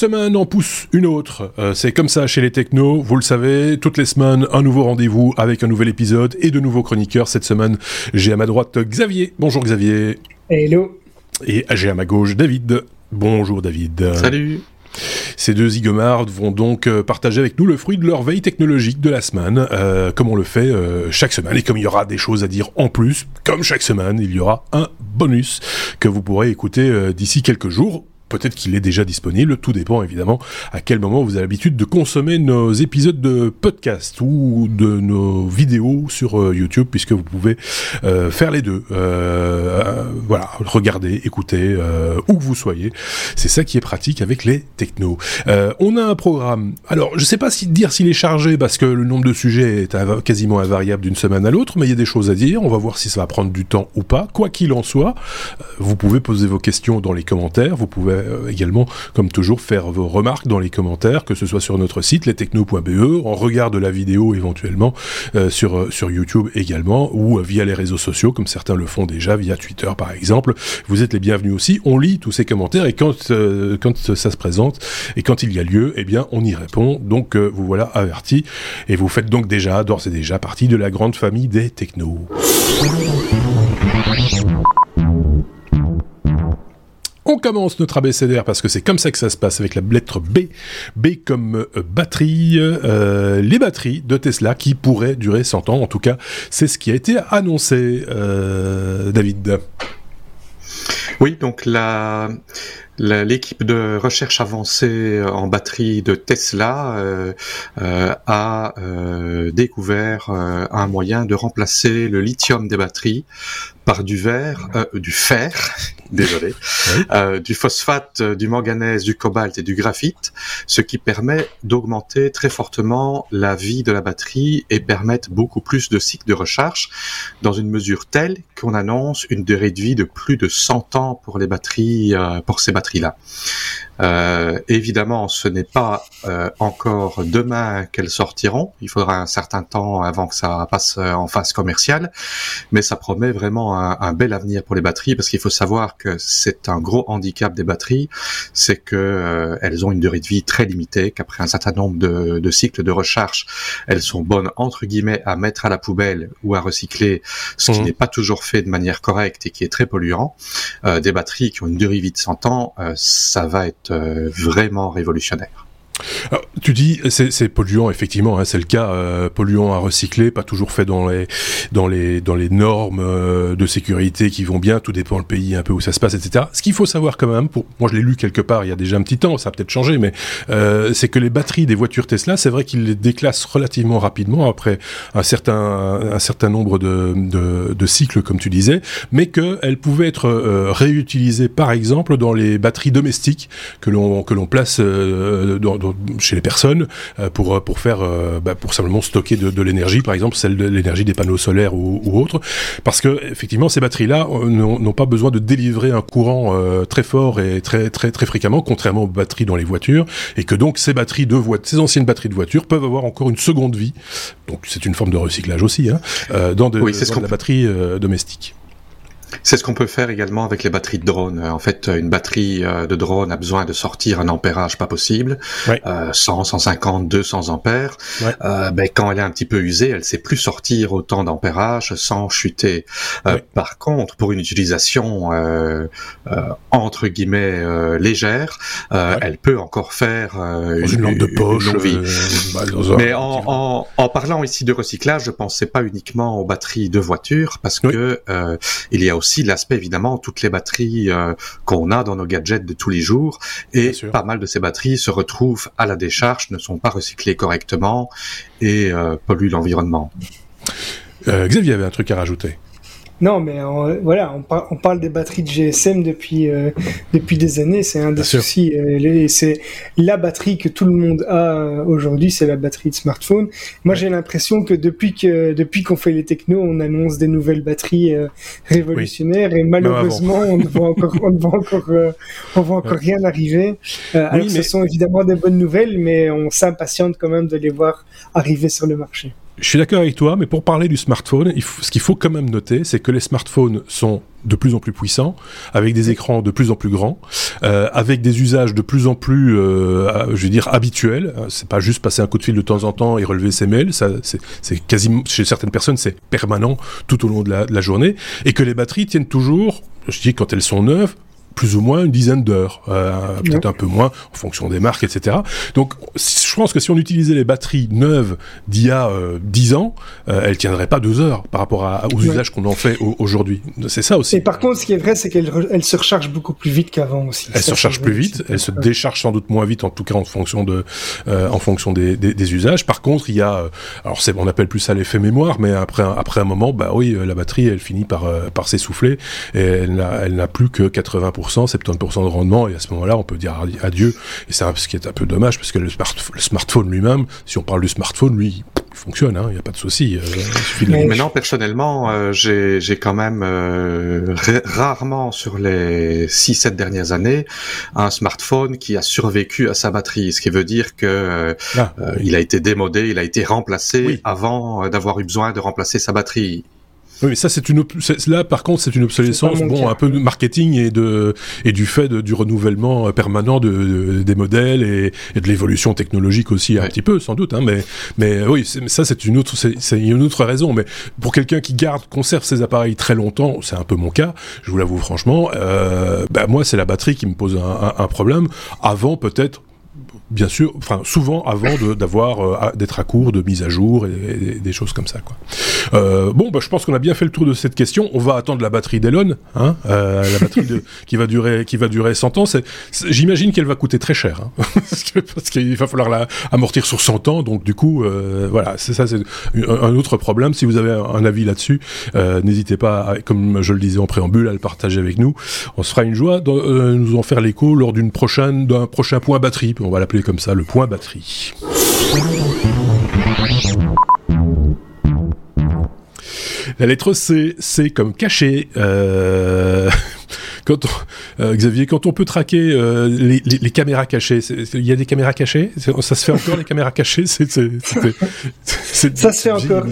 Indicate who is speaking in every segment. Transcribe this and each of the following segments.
Speaker 1: Semaine en pousse une autre. Euh, c'est comme ça chez les technos, vous le savez. Toutes les semaines, un nouveau rendez-vous avec un nouvel épisode et de nouveaux chroniqueurs. Cette semaine, j'ai à ma droite Xavier. Bonjour Xavier.
Speaker 2: Hello.
Speaker 1: Et j'ai à ma gauche David. Bonjour David.
Speaker 3: Salut.
Speaker 1: Ces deux zigomards vont donc euh, partager avec nous le fruit de leur veille technologique de la semaine, euh, comme on le fait chaque semaine. Et comme il y aura des choses à dire en plus, comme chaque semaine, il y aura un bonus que vous pourrez écouter d'ici quelques jours peut-être qu'il est déjà disponible. Tout dépend évidemment à quel moment vous avez l'habitude de consommer nos épisodes de podcast ou de nos vidéos sur euh, YouTube, puisque vous pouvez euh, faire les deux. Euh, voilà, regarder, écouter, où que vous soyez. C'est ça qui est pratique avec les technos. on a un programme. Alors, je sais pas dire s'il est chargé, parce que le nombre de sujets est quasiment invariable d'une semaine à l'autre, mais il y a des choses à dire. On va voir si ça va prendre du temps ou pas. Quoi qu'il en soit, vous pouvez poser vos questions dans les commentaires. Vous pouvez euh, également, comme toujours, faire vos remarques dans les commentaires, que ce soit sur notre site lestechno.be, en regard de la vidéo éventuellement euh, sur, euh, sur YouTube également, ou via les réseaux sociaux, comme certains le font déjà, via Twitter par exemple. Vous êtes les bienvenus aussi. On lit tous ces commentaires et quand, quand ça se présente et quand il y a lieu, eh bien, on y répond. Donc, vous voilà avertis. Et vous faites donc déjà, d'ores et déjà, partie de la grande famille des technos. On commence notre abécédaire parce que c'est comme ça que ça se passe avec la lettre B. B comme euh, batterie, euh, les batteries de Tesla qui pourraient durer 100 ans. En tout cas, c'est ce qui a été annoncé, euh, David.
Speaker 3: Oui, donc l'équipe de recherche avancée en batterie de Tesla a découvert un moyen de remplacer le lithium des batteries par du verre, du fer, désolé, du phosphate, du manganèse, du cobalt et du graphite, ce qui permet d'augmenter très fortement la vie de la batterie et permettre beaucoup plus de cycles de recharge dans une mesure telle qu'on annonce une durée de vie de plus de 100 ans pour les batteries, pour ces batteries là euh, évidemment, ce n'est pas euh, encore demain qu'elles sortiront. Il faudra un certain temps avant que ça passe euh, en phase commerciale, mais ça promet vraiment un, bel avenir pour les batteries parce qu'il faut savoir que c'est un gros handicap des batteries, c'est que elles ont une durée de vie très limitée, qu'après un certain nombre de, de, cycles de recharge, elles sont bonnes entre guillemets à mettre à la poubelle ou à recycler, ce qui mmh. n'est pas toujours fait de manière correcte et qui est très polluant. des batteries qui ont une durée de vie de 100 ans, ça va être euh, vraiment révolutionnaire.
Speaker 1: Tu dis c'est polluant effectivement, hein, c'est le cas euh, polluant à recycler, pas toujours fait dans les dans les dans les normes euh, de sécurité qui vont bien. Tout dépend le pays un peu où ça se passe, etc. Ce qu'il faut savoir quand même, pour moi je l'ai lu quelque part il y a déjà un petit temps, ça a peut-être changé, mais euh, c'est que les batteries des voitures Tesla, c'est vrai qu'ils les déclassent relativement rapidement après un certain un certain nombre de, de, de cycles comme tu disais, mais qu'elles pouvaient être euh, réutilisées par exemple dans les batteries domestiques que l'on place dans, dans chez les personnes euh, pour euh, pour faire euh, bah, pour simplement stocker de, l'énergie, par exemple celle de l'énergie des panneaux solaires ou, ou autres, parce que effectivement ces batteries-là n'ont pas besoin de délivrer un courant très fort et très très très fréquemment, contrairement aux batteries dans les voitures, et que donc ces batteries de voitures, ces anciennes batteries de voitures peuvent avoir encore une seconde vie. Donc c'est une forme de recyclage aussi, hein, dans, de, dans la batterie domestique.
Speaker 3: C'est ce qu'on peut faire également avec les batteries de drone. En fait, une batterie euh, de drone a besoin de sortir un ampérage pas possible, euh, 100, 150, 200 ampères. Euh, ben, quand elle est un petit peu usée, elle sait plus sortir autant d'ampérage sans chuter. Euh, par contre, pour une utilisation euh, entre guillemets légère, elle peut encore faire une,
Speaker 1: une, lampe de poche.
Speaker 3: Bah, Mais en, en, en, parlant ici de recyclage, je pensais pas uniquement aux batteries de voitures parce que il y a aussi l'aspect évidemment toutes les batteries euh, qu'on a dans nos gadgets de tous les jours et pas mal de ces batteries se retrouvent à la décharge, ne sont pas recyclées correctement et euh, polluent l'environnement.
Speaker 1: Euh, Xavier avait un truc à rajouter.
Speaker 2: Non, mais voilà, on, parle des batteries de GSM depuis euh, depuis des années. C'est un des soucis. Euh, c'est la batterie que tout le monde a euh, aujourd'hui, c'est la batterie de smartphone. Moi, j'ai l'impression que depuis que depuis qu'on fait les technos, on annonce des nouvelles batteries révolutionnaires et malheureusement, on ne voit encore on ne voit encore on voit encore rien arriver. alors, ce sont évidemment des bonnes nouvelles, mais on s'impatiente quand même de les voir arriver sur le marché.
Speaker 1: Je suis d'accord avec toi, mais pour parler du smartphone, ce qu'il faut quand même noter, c'est que les smartphones sont de plus en plus puissants, avec des écrans de plus en plus grands, euh, avec des usages de plus en plus, euh, je veux dire, habituels. C'est pas juste passer un coup de fil de temps en temps et relever ses mails. Ça, c'est quasiment chez certaines personnes, c'est permanent tout au long de la, de la journée, et que les batteries tiennent toujours. Je dis quand elles sont neuves, plus ou moins une dizaine d'heures, euh, peut-être un peu moins en fonction des marques, etc. Donc, je pense que si on utilisait les batteries neuves d'il y a euh, 10 ans, euh, elles tiendraient pas deux heures par rapport à, aux usages qu'on en fait aujourd'hui. C'est ça aussi.
Speaker 2: Et par contre, ce qui est vrai, c'est qu'elles se rechargent beaucoup plus vite qu'avant aussi.
Speaker 1: Elles se rechargent plus vite, elles se déchargent sans doute moins vite, en tout cas en fonction de, euh, en fonction des, des, des, usages. Par contre, il y a, euh, alors c'est, on appelle plus ça l'effet mémoire, mais après, après un moment, bah oui, la batterie, elle finit par, par s'essouffler et elle n'a, elle n'a plus que 80 70% de rendement, et à ce moment-là, on peut dire adieu. Et c'est ce qui est un peu dommage, parce que le, smartphone lui-même, si on parle du smartphone, lui, il fonctionne, hein, il n'y a pas de souci.
Speaker 3: Euh, Maintenant, personnellement, euh, j'ai quand même euh, rarement sur les 6-7 dernières années un smartphone qui a survécu à sa batterie, ce qui veut dire que ah, il a été démodé, il a été remplacé avant d'avoir eu besoin de remplacer sa batterie.
Speaker 1: Oui, ça c'est une là par contre c'est une obsolescence bon un peu de marketing et de et du fait de, du renouvellement euh, permanent de, des modèles et, et de l'évolution technologique aussi un petit peu sans doute hein, mais mais oui ça c'est une autre c'est une autre raison mais pour quelqu'un qui garde conserve ses appareils très longtemps c'est un peu mon cas je vous l'avoue franchement euh, bah moi c'est la batterie qui me pose un, un, un problème avant peut-être bien sûr, enfin souvent avant d'avoir euh, d'être à court de mise à jour et, des choses comme ça quoi. Euh, bon, bah, je pense qu'on a bien fait le tour de cette question. On va attendre la batterie d'Elon, hein, euh, la batterie de, qui va durer qui va durer 100 ans. J'imagine qu'elle va coûter très cher, hein, parce qu'il va falloir la amortir sur 100 ans. Donc du coup, euh, voilà, c'est ça, c'est un, autre problème. Si vous avez un, avis là-dessus, euh, n'hésitez pas, comme je le disais en préambule, à le partager avec nous. On se fera une joie de euh, nous en faire l'écho lors d'une prochaine d'un prochain point batterie. On va l'appeler comme ça le point batterie. La lettre C, c'est comme caché. Euh, quand euh, Xavier, quand on peut traquer euh, les, caméras cachées, il y a des caméras cachées? Ça se fait encore les caméras cachées? Ça
Speaker 2: se fait encore.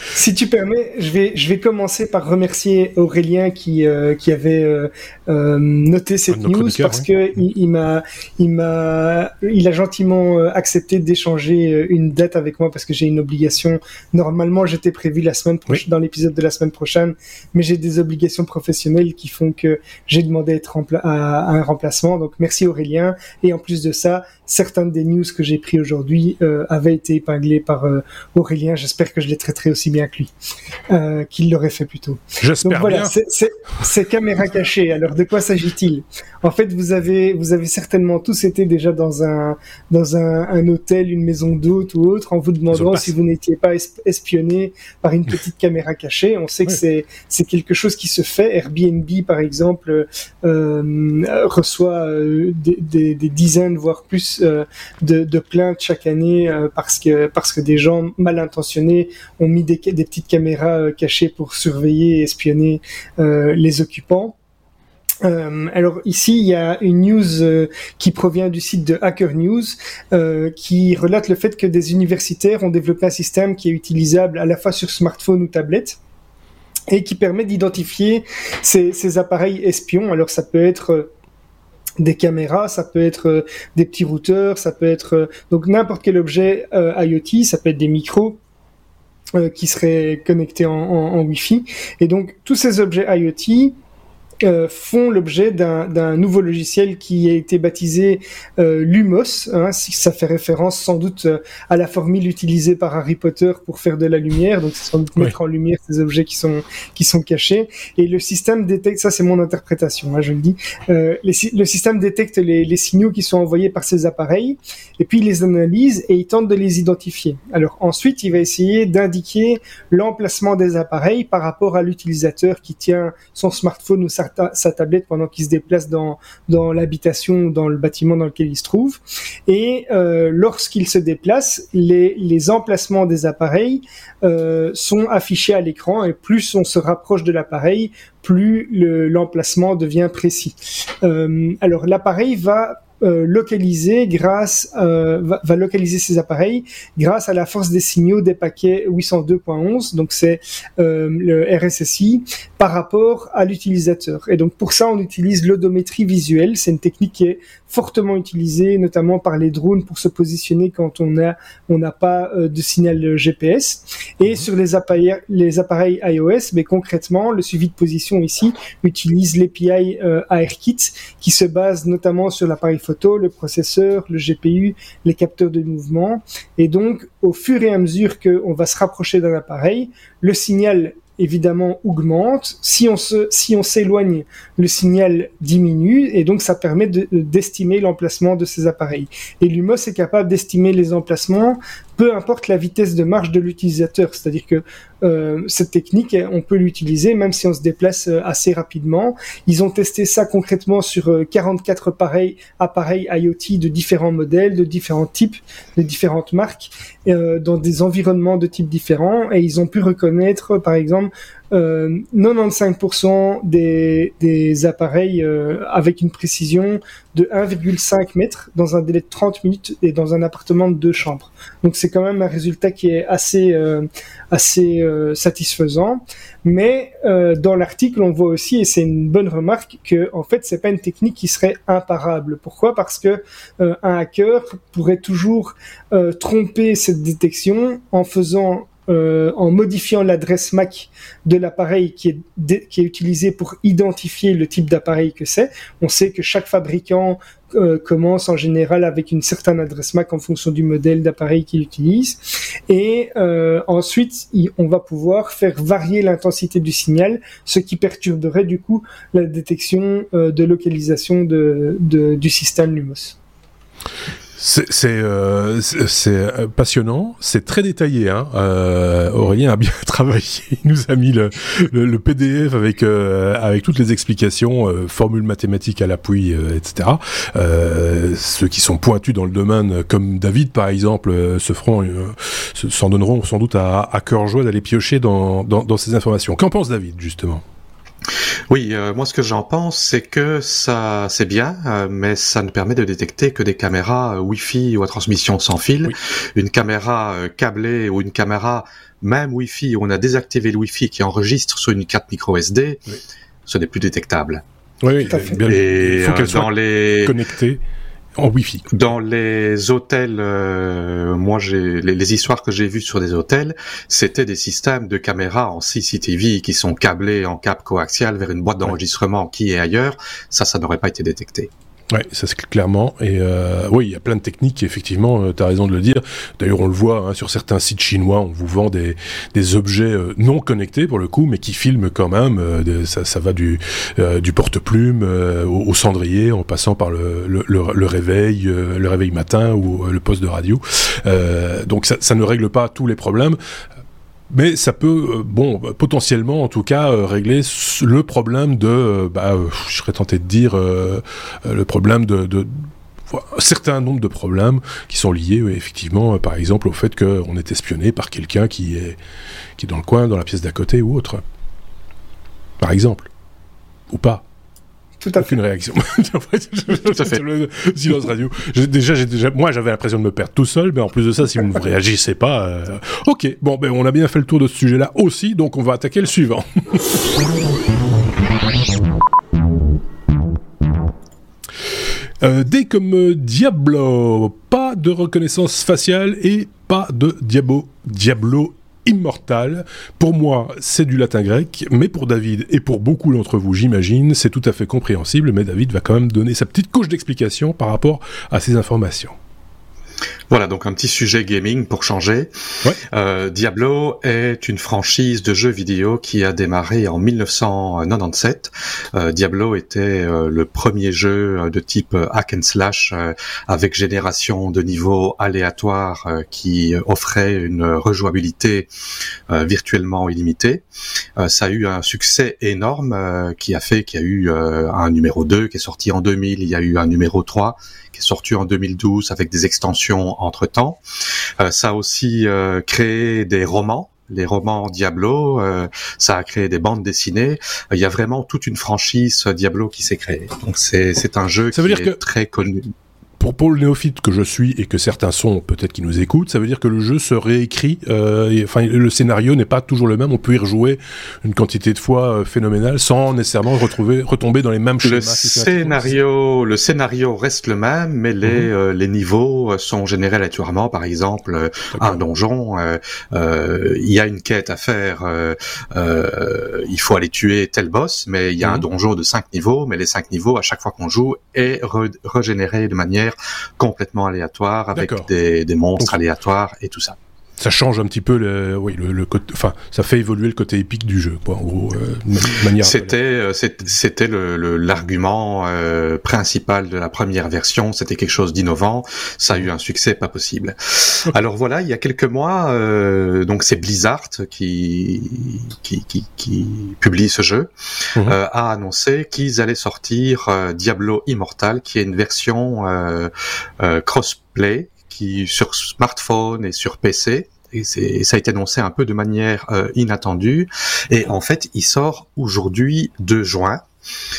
Speaker 2: Si tu permets, je vais, je vais commencer par remercier Aurélien qui, euh, qui avait euh, euh noté cette news parce que il, m'a, il m'a, il a gentiment accepté d'échanger une date avec moi parce que j'ai une obligation. Normalement, j'étais prévu la semaine prochaine, dans l'épisode de la semaine prochaine, mais j'ai des obligations professionnelles qui font que j'ai demandé être à, à, un remplacement. Donc, merci Aurélien. Et en plus de ça, certaines des news que j'ai pris aujourd'hui avaient été épinglées par Aurélien. J'espère que je les traiterai aussi bien que lui, euh, qu'il l'aurait fait plus tôt.
Speaker 1: J'espère
Speaker 2: voilà, Ces caméras cachées, alors de quoi s'agit-il? En fait, vous avez, vous avez certainement tous été déjà dans un, dans un, hôtel, une maison d'hôte ou autre, en vous demandant si vous n'étiez pas espionné par une petite caméra cachée. On sait que c'est, c'est quelque chose qui se fait. Airbnb, par exemple, euh, reçoit euh, des, des, dizaines, voire plus de, de, plaintes chaque année parce que, parce que des gens mal intentionnés ont mis des des, petites caméras euh, cachées pour surveiller et espionner euh, les occupants. Euh, alors ici, il y a une news qui provient du site de Hacker News qui relate le fait que des universitaires ont développé un système qui est utilisable à la fois sur smartphone ou tablette et qui permet d'identifier ces, ces, appareils espions. Alors ça peut être des caméras, ça peut être des petits routeurs, ça peut être donc n'importe quel objet IoT, ça peut être des micros qui seraient connectés en, en, en Wi-Fi. Et donc tous ces objets IoT euh, font l'objet d'un nouveau logiciel qui a été baptisé euh, Lumos. Hein, ça fait référence sans doute euh, à la formule utilisée par Harry Potter pour faire de la lumière. Donc, c'est sans doute mettre en lumière ces objets qui sont qui sont cachés. Et le système détecte, ça c'est mon interprétation, hein, je le dis. Euh, les, le système détecte les, les, signaux qui sont envoyés par ces appareils, et puis il les analyse et il tente de les identifier. Alors ensuite, il va essayer d'indiquer l'emplacement des appareils par rapport à l'utilisateur qui tient son smartphone ou sa sa, tablette pendant qu'il se déplace dans, l'habitation, dans le bâtiment dans lequel il se trouve. Et euh, lorsqu'il se déplace, les, les emplacements des appareils euh, sont affichés à l'écran et plus on se rapproche de l'appareil, plus l'emplacement devient précis. Euh, alors l'appareil va euh, localiser grâce euh, va, localiser ces appareils grâce à la force des signaux des paquets 802.11 donc c'est euh, le RSSI par rapport à l'utilisateur. Et donc pour ça on utilise l'odométrie visuelle. C'est une technique qui est fortement utilisée notamment par les drones pour se positionner quand on a on n'a pas de signal GPS et mhm. sur les appareils les appareils iOS mais concrètement le suivi de position ici utilise l'API ARKit qui se base notamment sur l'appareil le processeur, le GPU, les capteurs de mouvement. Et donc, au fur et à mesure qu'on va se rapprocher d'un appareil, le signal évidemment augmente. Si on se, si on s'éloigne, le signal diminue et donc ça permet d'estimer l'emplacement de ces appareils. Et l'UMOS est capable d'estimer les emplacements peu importe la vitesse de marche de l'utilisateur. C'est-à-dire que euh, cette technique, on peut l'utiliser même si on se déplace euh, assez rapidement. Ils ont testé ça concrètement sur 44 euh, appareils, appareils IoT de différents modèles, de différents types, de différentes marques, dans des environnements de types différents, et ils ont pu reconnaître, par exemple, 95% euh, des, des appareils euh, avec une précision de 1,5 mètres dans un délai de 30 minutes et dans un appartement de deux chambres. Donc c'est quand même un résultat qui est assez euh, assez satisfaisant. Mais dans l'article, on voit aussi, et c'est une bonne remarque, que en fait c'est pas une technique qui serait imparable. Pourquoi? Parce que un hacker pourrait toujours tromper cette détection en faisant euh, en modifiant l'adresse MAC de l'appareil qui est, qui utilisé pour identifier le type d'appareil que c'est. On sait que chaque fabricant euh, commence en général avec une certaine adresse MAC en fonction du modèle d'appareil qu'il utilise. Et euh, ensuite, on va pouvoir faire varier l'intensité du signal, ce qui perturberait du coup la détection de localisation du système Lumos.
Speaker 1: C'est euh, euh, passionnant, c'est très détaillé. Hein. Euh, Aurélien a bien travaillé, il nous a mis le, PDF avec toutes les explications, formules mathématiques à l'appui, etc. ceux qui sont pointus dans le domaine, comme David par exemple, se feront, s'en donneront sans doute à, cœur joie d'aller piocher dans ces informations. Qu'en pense David justement?
Speaker 3: Oui, euh, moi ce que j'en pense, c'est que ça, c'est bien, euh, mais ça ne permet de détecter que des caméras euh, Wi-Fi ou à transmission sans fil. Une caméra câblée ou une caméra même Wi-Fi où on a désactivé le Wi-Fi qui enregistre sur une carte micro SD, ce n'est plus détectable.
Speaker 1: Oui, Tout à fait. Bien,
Speaker 3: il faut qu'elle soit
Speaker 1: les... connectée en Wi-Fi.
Speaker 3: Dans les hôtels, euh, moi j'ai les, histoires que j'ai vues sur des hôtels, c'était des systèmes de caméras en CCTV qui sont câblés en câble coaxial vers une boîte d'enregistrement qui est ailleurs. Ça, ça n'aurait pas été détecté.
Speaker 1: Ouais, ça c'est clairement. Et euh, oui, il y a plein de techniques, effectivement, euh, tu as raison de le dire. D'ailleurs, on le voit hein, sur certains sites chinois, on vous vend des, des objets euh, non connectés pour le coup, mais qui filment quand même. Euh, ça, ça, va du, du porte-plume au, cendrier, en passant par le, le, le, réveil, le réveil matin ou le poste de radio. donc ça, ça ne règle pas tous les problèmes mais ça peut, euh, bon, potentiellement en tout cas, euh, régler le problème de, euh, bah, je serais tenté de dire, le problème de, de un certain nombre de problèmes qui sont liés effectivement par exemple au fait qu'on est espionné par quelqu'un qui est qui est dans le coin dans la pièce d'à côté ou autre. Par exemple. Ou pas
Speaker 2: tout à fait.
Speaker 1: Aucune réaction. Tout à fait. Le silence radio. Déjà, moi, j'avais l'impression de me perdre tout seul, mais en plus de ça, si vous ne réagissez pas, euh, ok. Bon, ben, on a bien fait le tour de ce sujet-là aussi, donc on va attaquer le suivant. Euh, dès comme euh, Diablo, pas de reconnaissance faciale et pas de Diabo, Diablo immortal. Pour moi, c'est du latin grec, mais pour David et pour beaucoup d'entre vous, j'imagine, c'est tout à fait compréhensible, mais David va quand même donner sa petite couche d'explication par rapport à ces informations.
Speaker 3: Voilà, donc un petit sujet gaming pour changer. Euh, Diablo est une franchise de jeux vidéo qui a démarré en 1997. Euh, Diablo était euh, le premier jeu de type hack and slash avec génération de niveaux aléatoires qui offrait une rejouabilité virtuellement illimitée. ça a eu un succès énorme qui a fait qu'il y a eu un numéro 2 qui est sorti en 2000, il y a eu un numéro 3 qui est sorti en 2012 avec des extensions entre-temps. Euh, ça a aussi euh, créé des romans les romans Diablo, euh, ça a créé des bandes dessinées. Il y a vraiment toute une franchise Diablo qui s'est créée. Donc c'est c'est un jeu qui est très connu.
Speaker 1: Pour, le néophyte que je suis et que certains sont, peut-être qui nous écoutent, ça veut dire que le jeu se réécrit. Euh, enfin, le scénario n'est pas toujours le même. On peut y rejouer une quantité de fois phénoménale sans nécessairement retrouver, retomber dans les mêmes schémas.
Speaker 3: Le scénario, le scénario reste le même, mais les, mhm. les niveaux sont générés aléatoirement. Par exemple, un donjon, il y a une quête à faire. il faut aller tuer tel boss, mais il y a un mhm. donjon de 5 niveaux, mais les 5 niveaux, à chaque fois qu'on joue, est régénéré de manière complètement aléatoire, avec des, des, monstres aléatoires et tout ça
Speaker 1: ça change un petit peu le, oui, le, le côté, enfin, ça fait évoluer le côté épique du jeu, quoi, en gros, euh,
Speaker 3: manière. C'était, euh, c'était le, l'argument euh, principal de la première version. C'était quelque chose d'innovant. Ça a eu un succès pas possible. Alors voilà, il y a quelques mois, euh, donc c'est Blizzard qui qui, qui, qui publie ce jeu, euh, a annoncé qu'ils allaient sortir Diablo Immortal, qui est une version crossplay qui sur smartphone et sur PC. Et ça a été annoncé un peu de manière euh, inattendue. Et en fait, il sort aujourd'hui 2 juin.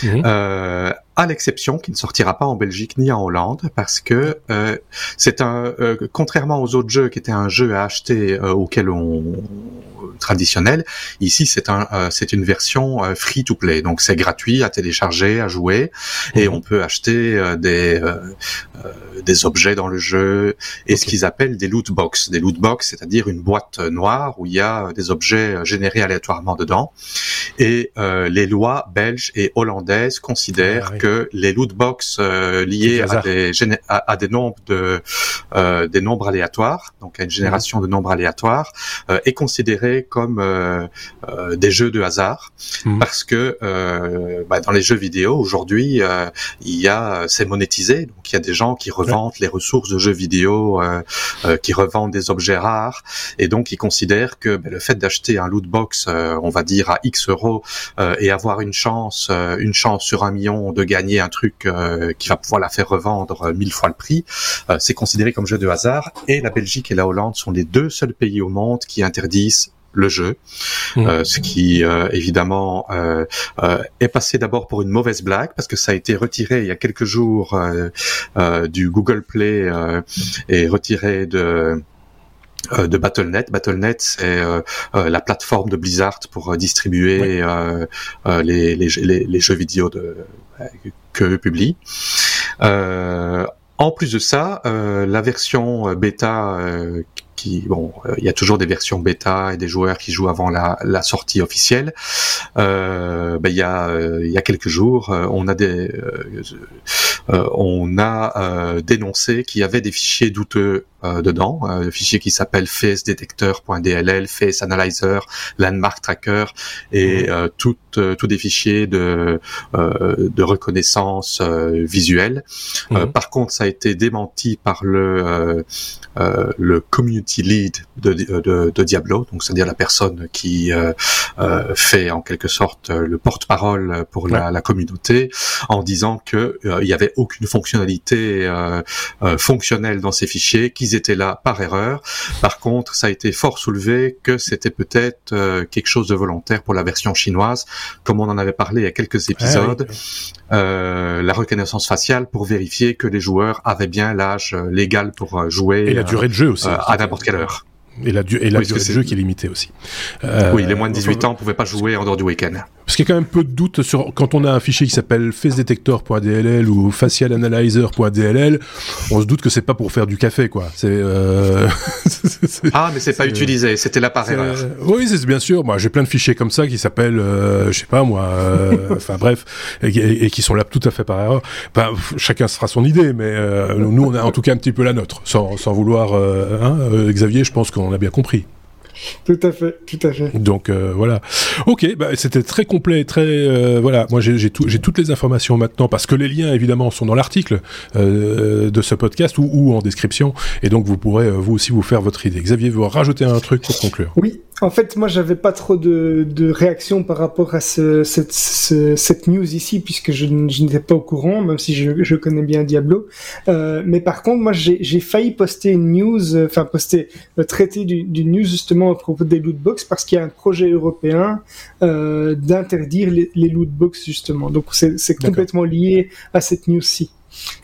Speaker 3: Euh, à l'exception qu'il ne sortira pas en Belgique ni en Hollande parce que euh, c'est un euh, contrairement aux autres jeux qui étaient un jeu à acheter euh, auquel on traditionnel ici c'est un c'est une version free to play. Donc c'est gratuit à télécharger à jouer et mhm. on peut acheter des des objets dans le jeu et ce qu'ils appellent des loot box. Des loot box c'est-à-dire une boîte noire où il y a des objets générés aléatoirement dedans. Et les lois belges et hollandaises considèrent ah que les loot box euh, liés à des, à, des nombres de euh, des nombres aléatoires, donc à une génération de nombres aléatoires, euh, est considéré comme des jeux de hasard mhm. parce que bah, dans les jeux vidéo aujourd'hui il y a c'est monétisé, donc il y a des gens qui revendent les ressources de jeux vidéo, qui revendent des objets rares et donc ils considèrent que bah, le fait d'acheter un loot box, on va dire à X euros et avoir une chance une chance sur un million de gagner un truc euh, qui va pouvoir la faire revendre euh, mille fois le prix, euh, c'est considéré comme jeu de hasard. Et la Belgique et la Hollande sont les deux seuls pays au monde qui interdisent le jeu, mmh. ce qui évidemment est passé d'abord pour une mauvaise blague parce que ça a été retiré il y a quelques jours du Google Play et retiré de de Battle.net. Battle.net, c'est la plateforme de Blizzard pour distribuer les, les, les, jeux vidéo de, que publie. Euh, en plus de ça, euh, la version bêta euh, qui bon, il y a toujours des versions bêta et des joueurs qui jouent avant la, la sortie officielle. Euh, ben, il y a il y a quelques jours, on a des on a dénoncé qu'il y avait des fichiers douteux euh, dedans, un euh, fichier qui s'appelle facedetector.dll, face analyzer, landmark tracker et mhm. euh, tout, tous des fichiers de, de reconnaissance visuelle. Mhm. par contre, ça a été démenti par le le community lead de, de, de Diablo, donc c'est-à-dire la personne qui fait en quelque sorte le porte-parole pour la, la, communauté, en disant que il y avait aucune fonctionnalité fonctionnelle dans ces fichiers, qui étaient là par erreur. Par contre, ça a été fort soulevé que c'était peut-être euh, quelque chose de volontaire pour la version chinoise, comme on en avait parlé il y a quelques ah épisodes. Euh, la reconnaissance faciale pour vérifier que les joueurs avaient bien l'âge euh, légal pour jouer.
Speaker 1: Et la durée de jeu aussi.
Speaker 3: à n'importe quelle heure.
Speaker 1: Et la, et la durée de jeu qui est limitée aussi.
Speaker 3: oui, les moins de 18 ans ne pouvaient pas jouer en dehors du week-end.
Speaker 1: Parce qu'il y a quand même peu de doute sur quand on a un fichier qui s'appelle facedetector.dll ou facialanalyzer.dll, on se doute que c'est pas pour faire du café quoi. C'est euh...
Speaker 3: ah mais c'est pas utilisé, c'était là par erreur.
Speaker 1: Oui, c'est bien sûr. Moi, j'ai plein de fichiers comme ça qui s'appellent, euh, je sais pas moi, euh, enfin bref, et, qui sont là tout à fait par erreur. Ben, chacun se fera son idée, mais euh, nous on a en tout cas un petit peu la nôtre, sans, sans vouloir. Hein, Xavier, je pense qu'on a bien compris.
Speaker 2: Tout à fait, tout à fait.
Speaker 1: Donc euh, voilà. Ok, bah, c'était très complet, très euh, voilà. Moi j'ai tout, toutes les informations maintenant parce que les liens évidemment sont dans l'article euh, de ce podcast ou, ou, en description et donc vous pourrez vous aussi vous faire votre idée. Xavier, vous rajouter un truc pour conclure
Speaker 2: Oui, en fait, moi, j'avais pas trop de, de réaction par rapport à ce, cette, cette news ici, puisque je, je n'étais pas au courant, même si je, je connais bien Diablo. Mais par contre, moi, j'ai failli poster une news, enfin poster, traiter du, du, news justement à propos des lootbox, parce qu'il y a un projet européen euh, d'interdire les, les lootbox justement. Donc, c'est complètement lié à cette news-ci.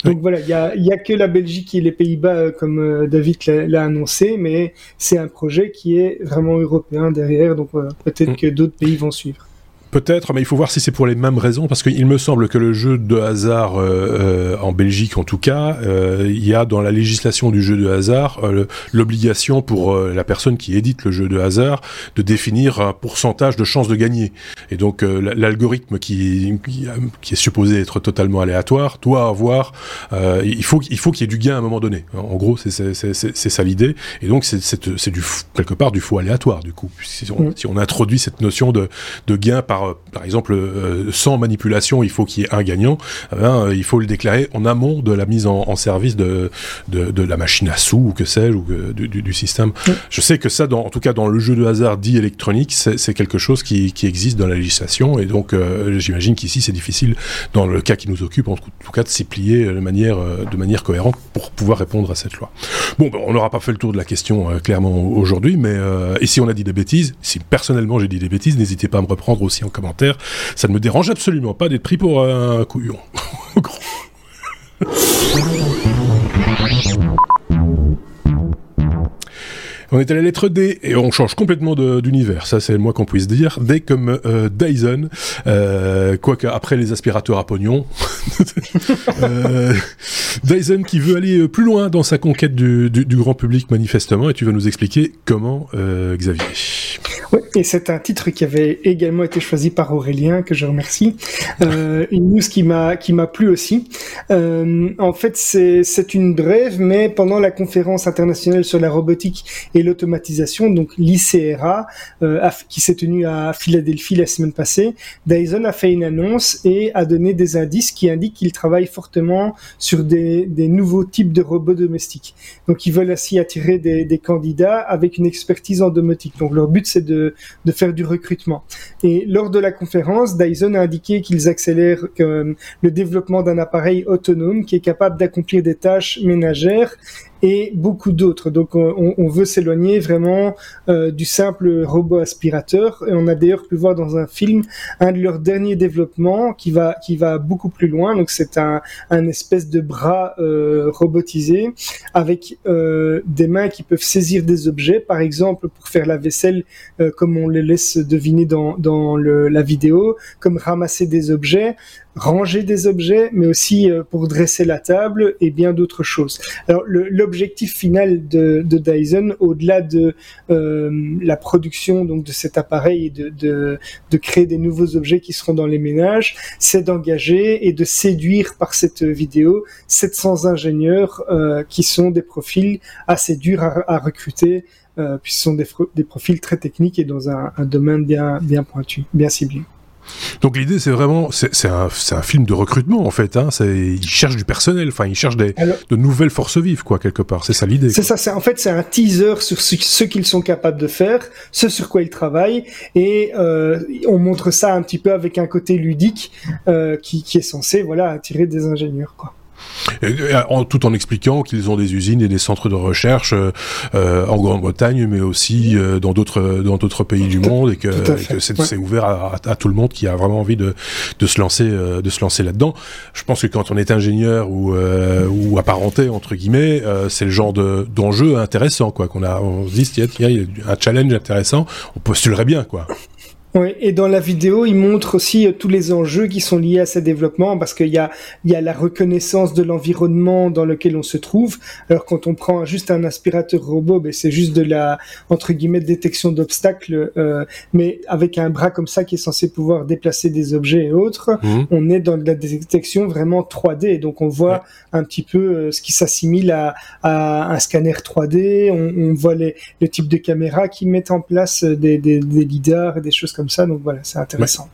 Speaker 2: Donc voilà, il y a, y a, que la Belgique et les Pays-Bas, comme David l'a annoncé, mais c'est un projet qui est vraiment européen derrière, donc peut-être mm. que d'autres pays vont suivre.
Speaker 1: Peut-être, mais il faut voir si c'est pour les mêmes raisons, parce qu'il me semble que le jeu de hasard, euh, euh, en Belgique en tout cas, euh, il y a dans la législation du jeu de hasard l'obligation pour la personne qui édite le jeu de hasard de définir un pourcentage de chances de gagner. Et donc l'algorithme qui, qui, est supposé être totalement aléatoire doit avoir, il faut il faut qu'il y ait du gain à un moment donné. En gros, c'est ça l'idée. Et donc c'est du quelque part du faux aléatoire du coup. Si on, mm. si on introduit cette notion de, de gain par euh, par, exemple, euh, sans manipulation, il faut qu'il y ait un gagnant, eh ben, euh, il faut le déclarer en amont de la mise en, service de, de, la machine à sous, ou que sais-je, ou du, système. Je sais que ça, dans, en tout cas dans le jeu de hasard dit électronique, c'est quelque chose qui, existe dans la législation, et donc j'imagine qu'ici c'est difficile, dans le cas qui nous occupe, en tout cas, de s'y plier de manière, de manière cohérente pour pouvoir répondre à cette loi. Bon, ben, on n'aura pas fait le tour de la question clairement aujourd'hui, mais et si on a dit des bêtises, si personnellement j'ai dit des bêtises, n'hésitez pas à me reprendre aussi en commentaire. Ça ne me dérange absolument pas d'être pris pour un couillon. On est à la lettre D et on change complètement d'univers, ça c'est le moins qu'on puisse dire. D comme euh, Dyson, euh, quoique après les aspirateurs à pognon. euh, Dyson qui veut aller plus loin dans sa conquête du, grand public manifestement et tu vas nous expliquer comment, Xavier.
Speaker 2: Et c'est un titre qui avait également été choisi par Aurélien, que je remercie. Euh, une news qui m'a qui m'a plu aussi. Euh, en fait, c'est une brève, mais pendant la conférence internationale sur la robotique et l'automatisation, donc l'ICRA, euh, qui s'est tenue à Philadelphie la semaine passée, Dyson a fait une annonce et a donné des indices qui indiquent qu'il travaille fortement sur des, des, nouveaux types de robots domestiques. Donc, ils veulent ainsi attirer des, des candidats avec une expertise en domotique. Donc, leur but, c'est de, de faire du recrutement. Et lors de la conférence, Dyson a indiqué qu'ils accélèrent euh, le développement d'un appareil autonome qui est capable d'accomplir des tâches ménagères et beaucoup d'autres. Donc on, on veut s'éloigner vraiment euh, du simple robot aspirateur. Et on a d'ailleurs pu voir dans un film un de leurs derniers développements qui va qui va beaucoup plus loin. Donc c'est un, un espèce de bras euh, robotisé avec euh, des mains qui peuvent saisir des objets, par exemple pour faire la vaisselle, euh, comme on les laisse deviner dans dans le, la vidéo, comme ramasser des objets ranger des objets, mais aussi euh, pour dresser la table et bien d'autres choses. Alors l'objectif final de, de Dyson, au-delà de euh, la production donc de cet appareil et de, de, de, créer des nouveaux objets qui seront dans les ménages, c'est d'engager et de séduire par cette vidéo 700 ingénieurs euh, qui sont des profils assez durs à, à recruter. Euh, ce sont des, des, profils très techniques et dans un, un domaine bien, bien pointu, bien ciblé.
Speaker 1: Donc l'idée, c'est vraiment, c'est un, un, film de recrutement en fait. Hein. Ils cherchent du personnel, enfin ils cherchent des, de nouvelles forces vives, quoi, quelque part. C'est ça l'idée.
Speaker 2: C'est ça. C'est en fait c'est un teaser sur ce, ce qu'ils sont capables de faire, ce sur quoi ils travaillent, et euh, on montre ça un petit peu avec un côté ludique euh, qui, qui est censé, voilà, attirer des ingénieurs, quoi.
Speaker 1: En, tout en expliquant qu'ils ont des usines et des centres de recherche euh, euh en Grande-Bretagne, mais aussi euh, dans d'autres dans d'autres pays du monde, et que, que c'est ouvert à, à, tout le monde qui a vraiment envie de, de se lancer euh, de se lancer là-dedans. Je pense que quand on est ingénieur ou ou apparenté entre guillemets, c'est le genre de d'enjeu intéressant quoi. Qu'on a on se dit il y a un challenge intéressant, on postulerait bien quoi.
Speaker 2: Oui, et dans la vidéo, il montre aussi euh, tous les enjeux qui sont liés à ces développements, parce qu'il y a, il y a la reconnaissance de l'environnement dans lequel on se trouve. Alors quand on prend juste un aspirateur robot, ben, c'est juste de la entre guillemets détection d'obstacles, euh, mais avec un bras comme ça qui est censé pouvoir déplacer des objets et autres, mmh. on est dans de la détection vraiment 3D. Donc on voit un petit peu euh, ce qui s'assimile à, à, un scanner 3D. On, on voit les, le type de caméra qui mettent en place des, des, des lidars et des choses comme ça. Donc voilà, c'est intéressant.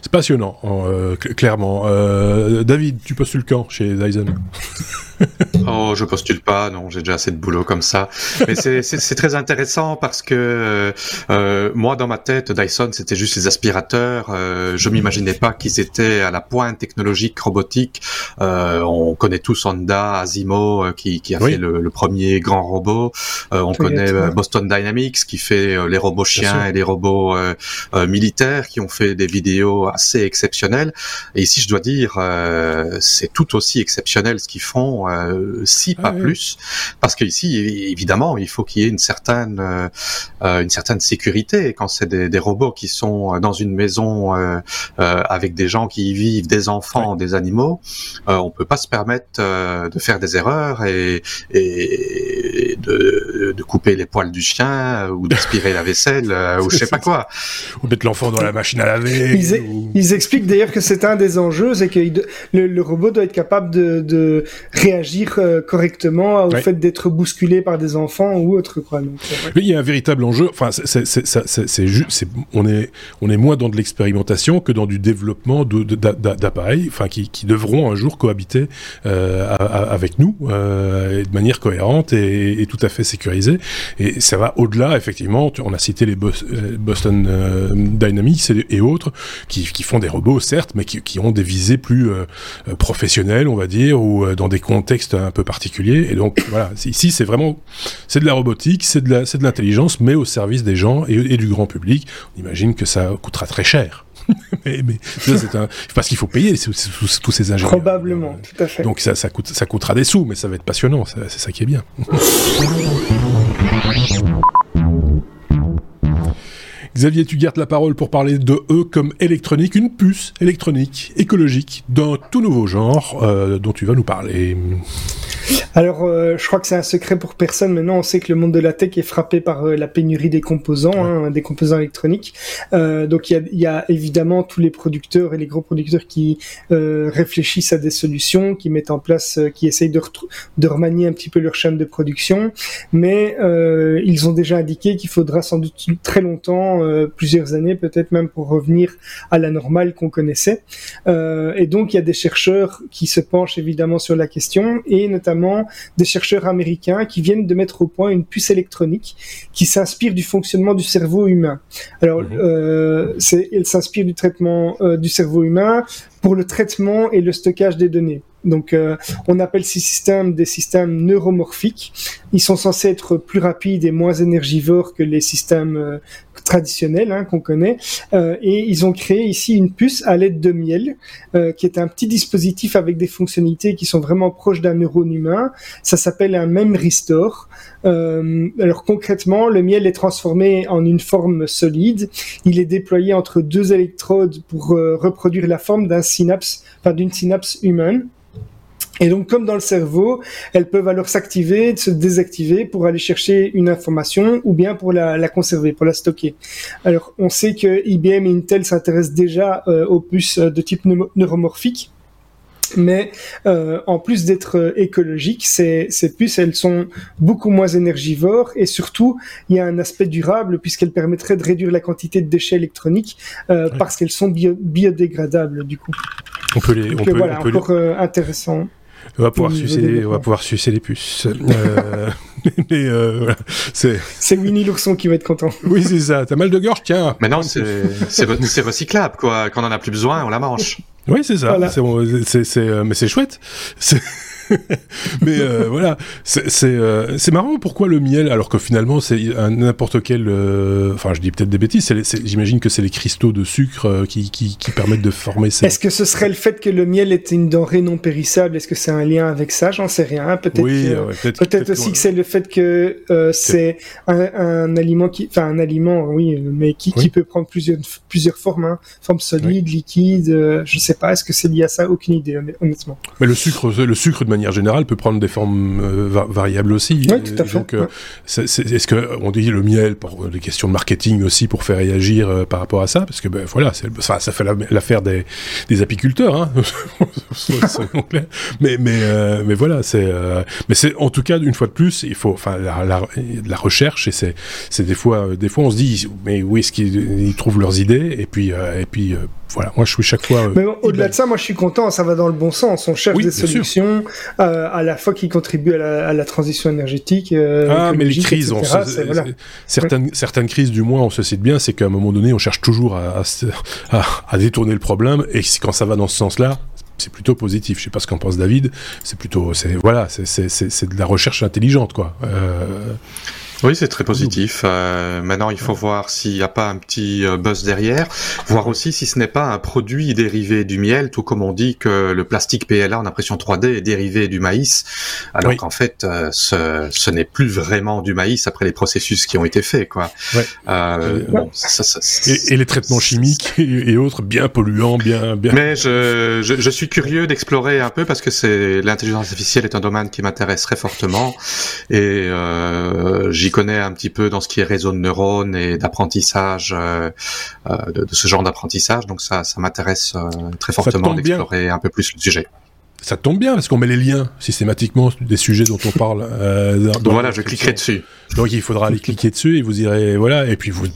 Speaker 1: C'est passionnant, euh, clairement. Euh, David, tu postules quand chez Dyson?
Speaker 3: oh, je postule pas, non, j'ai déjà assez de boulot comme ça. Mais c'est très intéressant parce que euh, moi, dans ma tête, Dyson, c'était juste les aspirateurs. Euh, je m'imaginais pas qu'ils étaient à la pointe technologique robotique. Euh, on connaît tous Honda, Asimo, euh, qui, qui a fait le, le, premier grand robot. Euh, on connaît Boston Dynamics, qui fait les robots chiens et les robots militaires qui ont fait des vidéos assez exceptionnelles. Et ici, je dois dire, c'est tout aussi exceptionnel ce qu'ils font, si pas ah plus, parce qu'ici, évidemment, il faut qu'il y ait une certaine une certaine sécurité quand c'est des, des, robots qui sont dans une maison avec des gens qui y vivent, des enfants, des animaux. on peut pas se permettre de faire des erreurs et, et de, de, couper les poils du chien euh, ou d'aspirer la vaisselle euh, ou je sais pas quoi.
Speaker 1: Ou mettre l'enfant dans la machine à laver.
Speaker 2: Ils, expliquent d'ailleurs que c'est un des enjeux, c'est que le, robot doit être capable de, de réagir euh, correctement au fait d'être bousculé par des enfants ou autre quoi. Donc,
Speaker 1: il y a un véritable enjeu. Enfin, c'est juste, on est on est moins dans de l'expérimentation que dans du développement d'appareils, enfin qui, qui, devront un jour cohabiter avec nous euh, de manière cohérente et, et, tout à fait sécurisée. Et ça va au-delà, effectivement. On a cité les euh, Boston euh, Dynamics et, autres qui, qui, font des robots, certes, mais qui, qui ont des visées plus euh, professionnelles, on va dire, ou dans des contextes un peu particuliers. Et donc voilà, ici c'est vraiment c'est de la robotique, c'est de l'intelligence, mais au service des gens et, et du grand public. On imagine que ça coûtera très cher. mais, mais c'est un... parce qu'il faut payer tous ces ingénieurs.
Speaker 2: Probablement, tout à fait.
Speaker 1: Donc ça, ça, coûte, ça coûtera des sous, mais ça va être passionnant. C'est ça qui est bien. Xavier, tu gardes la parole pour parler de eux comme électronique, une puce électronique écologique d'un tout nouveau genre euh, dont tu vas nous parler.
Speaker 2: Alors, euh, je crois que c'est un secret pour personne. Maintenant, on sait que le monde de la tech est frappé par euh, la pénurie des composants, hein, des composants électroniques. Euh, donc, il y a, évidemment tous les producteurs et les gros producteurs qui réfléchissent à des solutions, qui mettent en place, qui essayent de, de remanier un petit peu leur chaîne de production. Mais ils ont déjà indiqué qu'il faudra sans doute très longtemps, plusieurs années peut-être même, pour revenir à la normale qu'on connaissait. et donc, il y a des chercheurs qui se penchent évidemment sur la question et notamment des chercheurs américains qui viennent de mettre au point une puce électronique qui s'inspire du fonctionnement du cerveau humain. Alors, euh, elle s'inspire du traitement euh, du cerveau humain pour le traitement et le stockage des données. Donc, euh, on appelle ces systèmes des systèmes neuromorphiques. Ils sont censés être plus rapides et moins énergivores que les systèmes euh, traditionnels hein, qu'on connaît. Euh, et ils ont créé ici une puce à l'aide de miel, qui est un petit dispositif avec des fonctionnalités qui sont vraiment proches d'un neurone humain. Ça s'appelle un memory store. alors concrètement, le miel est transformé en une forme solide. Il est déployé entre deux électrodes pour reproduire la forme d'un synapse, d'une synapse humaine. Et donc, comme dans le cerveau, elles peuvent alors s'activer, se désactiver pour aller chercher une information ou bien pour la, conserver, pour la stocker. Alors, on sait que IBM et Intel s'intéressent déjà euh, aux puces de type neuromorphique. Mais euh, en plus d'être euh, écologiques, ces, ces, puces, elles sont beaucoup moins énergivores et surtout, il y a un aspect durable puisqu'elles permettraient de réduire la quantité de déchets électroniques parce qu'elles sont biodégradables du coup.
Speaker 1: On peut les, on peut,
Speaker 2: voilà, encore intéressant.
Speaker 1: On va pouvoir sucer, on va pouvoir sucer les puces. Euh, mais euh, c'est.
Speaker 2: C'est Winnie l'ourson qui va être content.
Speaker 1: Oui, c'est ça. T'as mal de gorge, tiens.
Speaker 3: Mais non, c'est recyclable, quoi. Quand on en a plus besoin, on la mange.
Speaker 1: Oui, c'est ça. C'est, euh, mais c'est chouette. mais euh, voilà, euh, c'est marrant pourquoi le miel, alors que finalement c'est n'importe quel. Euh, enfin, je dis peut-être des bêtises, j'imagine que c'est les cristaux de sucre qui, qui, qui, permettent de former ces.
Speaker 2: Est-ce que ce serait le fait que le miel est une denrée non périssable? Est-ce que c'est un lien avec ça? J'en sais rien. Peut-être oui, peut-être aussi que c'est le fait que c'est un, un, aliment qui. Enfin, un aliment, oui, mais qui, qui peut prendre plusieurs, plusieurs formes, hein. forme solide, liquide, je sais pas. Est-ce que c'est lié à ça? Aucune idée, honnêtement.
Speaker 1: Mais le sucre, le sucre de manière générale, peut prendre des formes euh, variables aussi.
Speaker 2: Oui, tout à fait.
Speaker 1: Donc, euh, est-ce que on dit le miel pour des questions de marketing aussi pour faire réagir euh, par rapport à ça? Parce que ben voilà, ça, ça fait l'affaire des, des, apiculteurs, hein mais mais mais voilà, c'est mais c'est en tout cas une fois de plus, il faut enfin la, la, recherche et c'est c'est des fois des fois on se dit mais où est-ce qu'ils trouvent leurs idées? Et puis et puis voilà, moi je suis chaque fois.
Speaker 2: mais au-delà de ça, moi je suis content, ça va dans le bon sens. On cherche des solutions euh, à la fois qui contribuent à la, transition énergétique. Euh,
Speaker 1: ah, mais les crises, certaines, certaines crises, du moins, on se cite bien, c'est qu'à un moment donné, on cherche toujours à, à, détourner le problème, et quand ça va dans ce sens-là, c'est plutôt positif. Je sais pas ce qu'en pense David. C'est plutôt, c'est voilà, c'est de la recherche intelligente, quoi. Euh...
Speaker 3: Oui, c'est très positif. Euh, maintenant, il faut voir s'il n'y a pas un petit euh, buzz derrière, voir aussi si ce n'est pas un produit dérivé du miel, tout comme on dit que le plastique PLA en impression 3D est dérivé du maïs, alors qu'en fait, euh, ce, ce n'est plus vraiment du maïs après les processus qui ont été faits, quoi.
Speaker 1: Euh, bon, ça, ça, et, et, les traitements chimiques et, autres bien polluants, bien, bien.
Speaker 3: Mais je, je, je suis curieux d'explorer un peu parce que c'est l'intelligence artificielle est un domaine qui m'intéresse très fortement et euh, j'y connais un petit peu dans ce qui est réseau de neurones et d'apprentissage, euh, euh, de, ce genre d'apprentissage. Donc ça, ça m'intéresse euh, très fortement d'explorer un peu plus le sujet
Speaker 1: ça tombe bien parce qu'on met les liens systématiquement des sujets dont on parle.
Speaker 3: Euh, voilà, je cliquerai dessus.
Speaker 1: Donc il faudra aller cliquer dessus et vous irez voilà et puis vous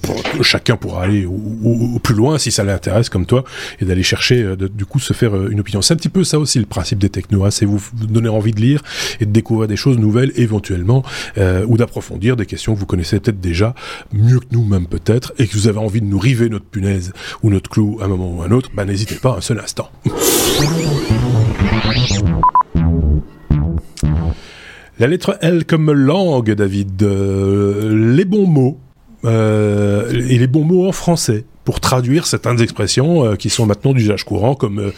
Speaker 1: chacun pourra aller au, plus loin si ça l'intéresse comme toi et d'aller chercher euh, du coup se faire euh, une opinion. C'est un petit peu ça aussi le principe des technos, hein, c'est vous, donner envie de lire et de découvrir des choses nouvelles éventuellement euh, ou d'approfondir des questions que vous connaissez peut-être déjà mieux que nous même peut-être et que vous avez envie de nous river notre punaise ou notre clou à un moment ou à un autre, bah n'hésitez pas un seul instant. La lettre L comme langue, David. Euh, les bons mots. Euh, et les bons mots en français pour traduire certaines expressions euh, qui sont maintenant d'usage courant comme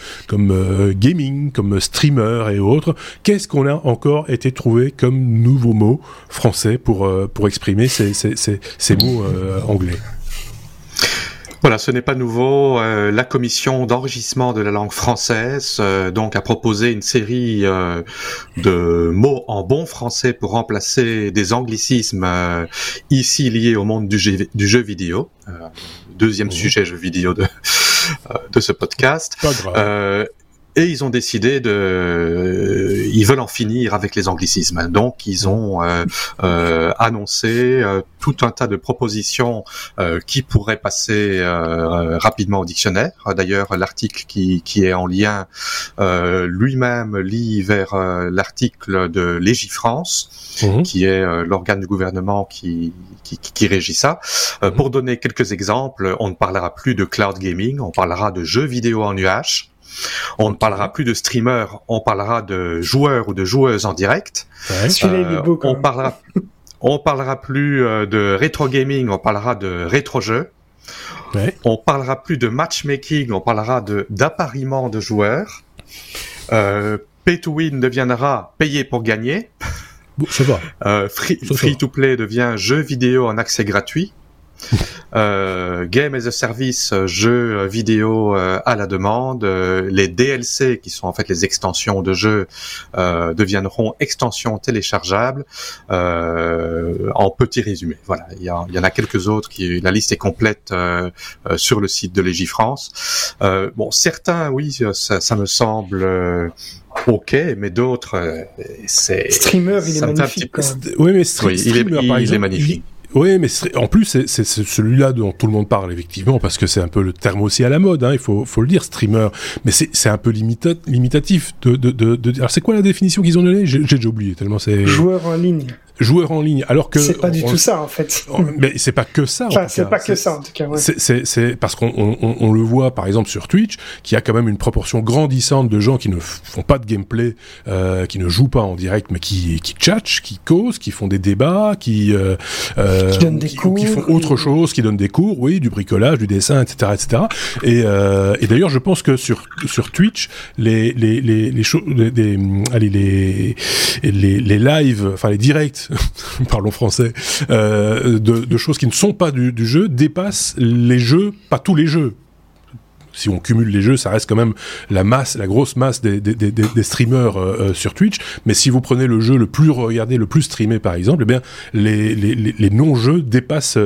Speaker 1: gaming, comme streamer et autres. Qu'est-ce qu'on a encore été trouvé comme nouveaux mots français pour exprimer ces mots anglais?
Speaker 3: Voilà, ce n'est pas nouveau. Euh, la commission d'enregistrement de la langue française euh, donc a proposé une série euh, de mots en bon français pour remplacer des anglicismes ici liés au monde du jeu, du jeu vidéo. deuxième mmh. sujet jeu vidéo de de ce podcast.
Speaker 1: Pas grave.
Speaker 3: Et ils ont décidé de, euh, ils veulent en finir avec les anglicismes. Donc ils ont euh, euh, annoncé euh, tout un tas de propositions euh, qui pourraient passer rapidement au dictionnaire. D'ailleurs, l'article qui, qui est en lien lui-même lit vers l'article de Légifrance, mmh. qui est l'organe du gouvernement qui, qui, qui régit ça. Mmh. Pour donner quelques exemples, on ne parlera plus de cloud gaming, on parlera de jeux vidéo en nuage. On ne parlera plus de streamer, on parlera de joueurs ou de joueuses en direct.
Speaker 2: Euh,
Speaker 3: on parlera, on parlera plus euh, de rétro gaming, on parlera de rétro jeux. On parlera plus de matchmaking, on parlera de d'appariement de joueurs. Euh, pay to win deviendra payer pour gagner. free to play devient jeu vidéo en accès gratuit. Euh, game as a service, jeu vidéo euh, à la demande. Euh, les DLC, qui sont en fait les extensions de jeux, deviendront extensions téléchargeables. en petit résumé, voilà. Il y, en a quelques autres qui, la liste est complète sur le site de Légifrance. bon, certains, oui, ça, me semble. Ok, mais d'autres, c'est.
Speaker 2: Streamer, il est magnifique.
Speaker 1: Oui, mais streamer, il,
Speaker 3: est, magnifique.
Speaker 1: Oui, mais en plus, c'est celui-là dont tout le monde parle, effectivement, parce que c'est un peu le terme aussi à la mode, hein, il faut, le dire, streamer. Mais c'est un peu limitatif de... de, de, Alors, c'est quoi la définition qu'ils ont donnée? J'ai déjà oublié, tellement c'est...
Speaker 2: Joueur en ligne
Speaker 1: joueurs en ligne, alors que
Speaker 2: c'est pas du tout ça en fait.
Speaker 1: mais c'est pas que ça.
Speaker 2: Enfin, c'est pas que ça en tout cas. Ouais.
Speaker 1: C'est parce qu'on on, on, le voit par exemple sur Twitch, qu'il y a quand même une proportion grandissante de gens qui ne font pas de gameplay, euh, qui ne jouent pas en direct, mais qui qui tchatchent, qui causent, qui font des débats, qui
Speaker 2: euh, euh qui donnent des cours,
Speaker 1: qui font autre chose, qui donnent des cours, oui, du bricolage, du dessin, etc., etc. Et, euh, et d'ailleurs, je pense que sur sur Twitch, les les les les, choses, les, allez les les les lives, enfin les directs parlons français, euh, de, choses qui ne sont pas du, jeu dépassent les jeux, pas tous les jeux, si on cumule les jeux, ça reste quand même la masse, la grosse masse des, des, streamers euh, euh, sur Twitch. Mais si vous prenez le jeu le plus regardé, le plus streamé par exemple, eh bien les, les, non-jeux dépassent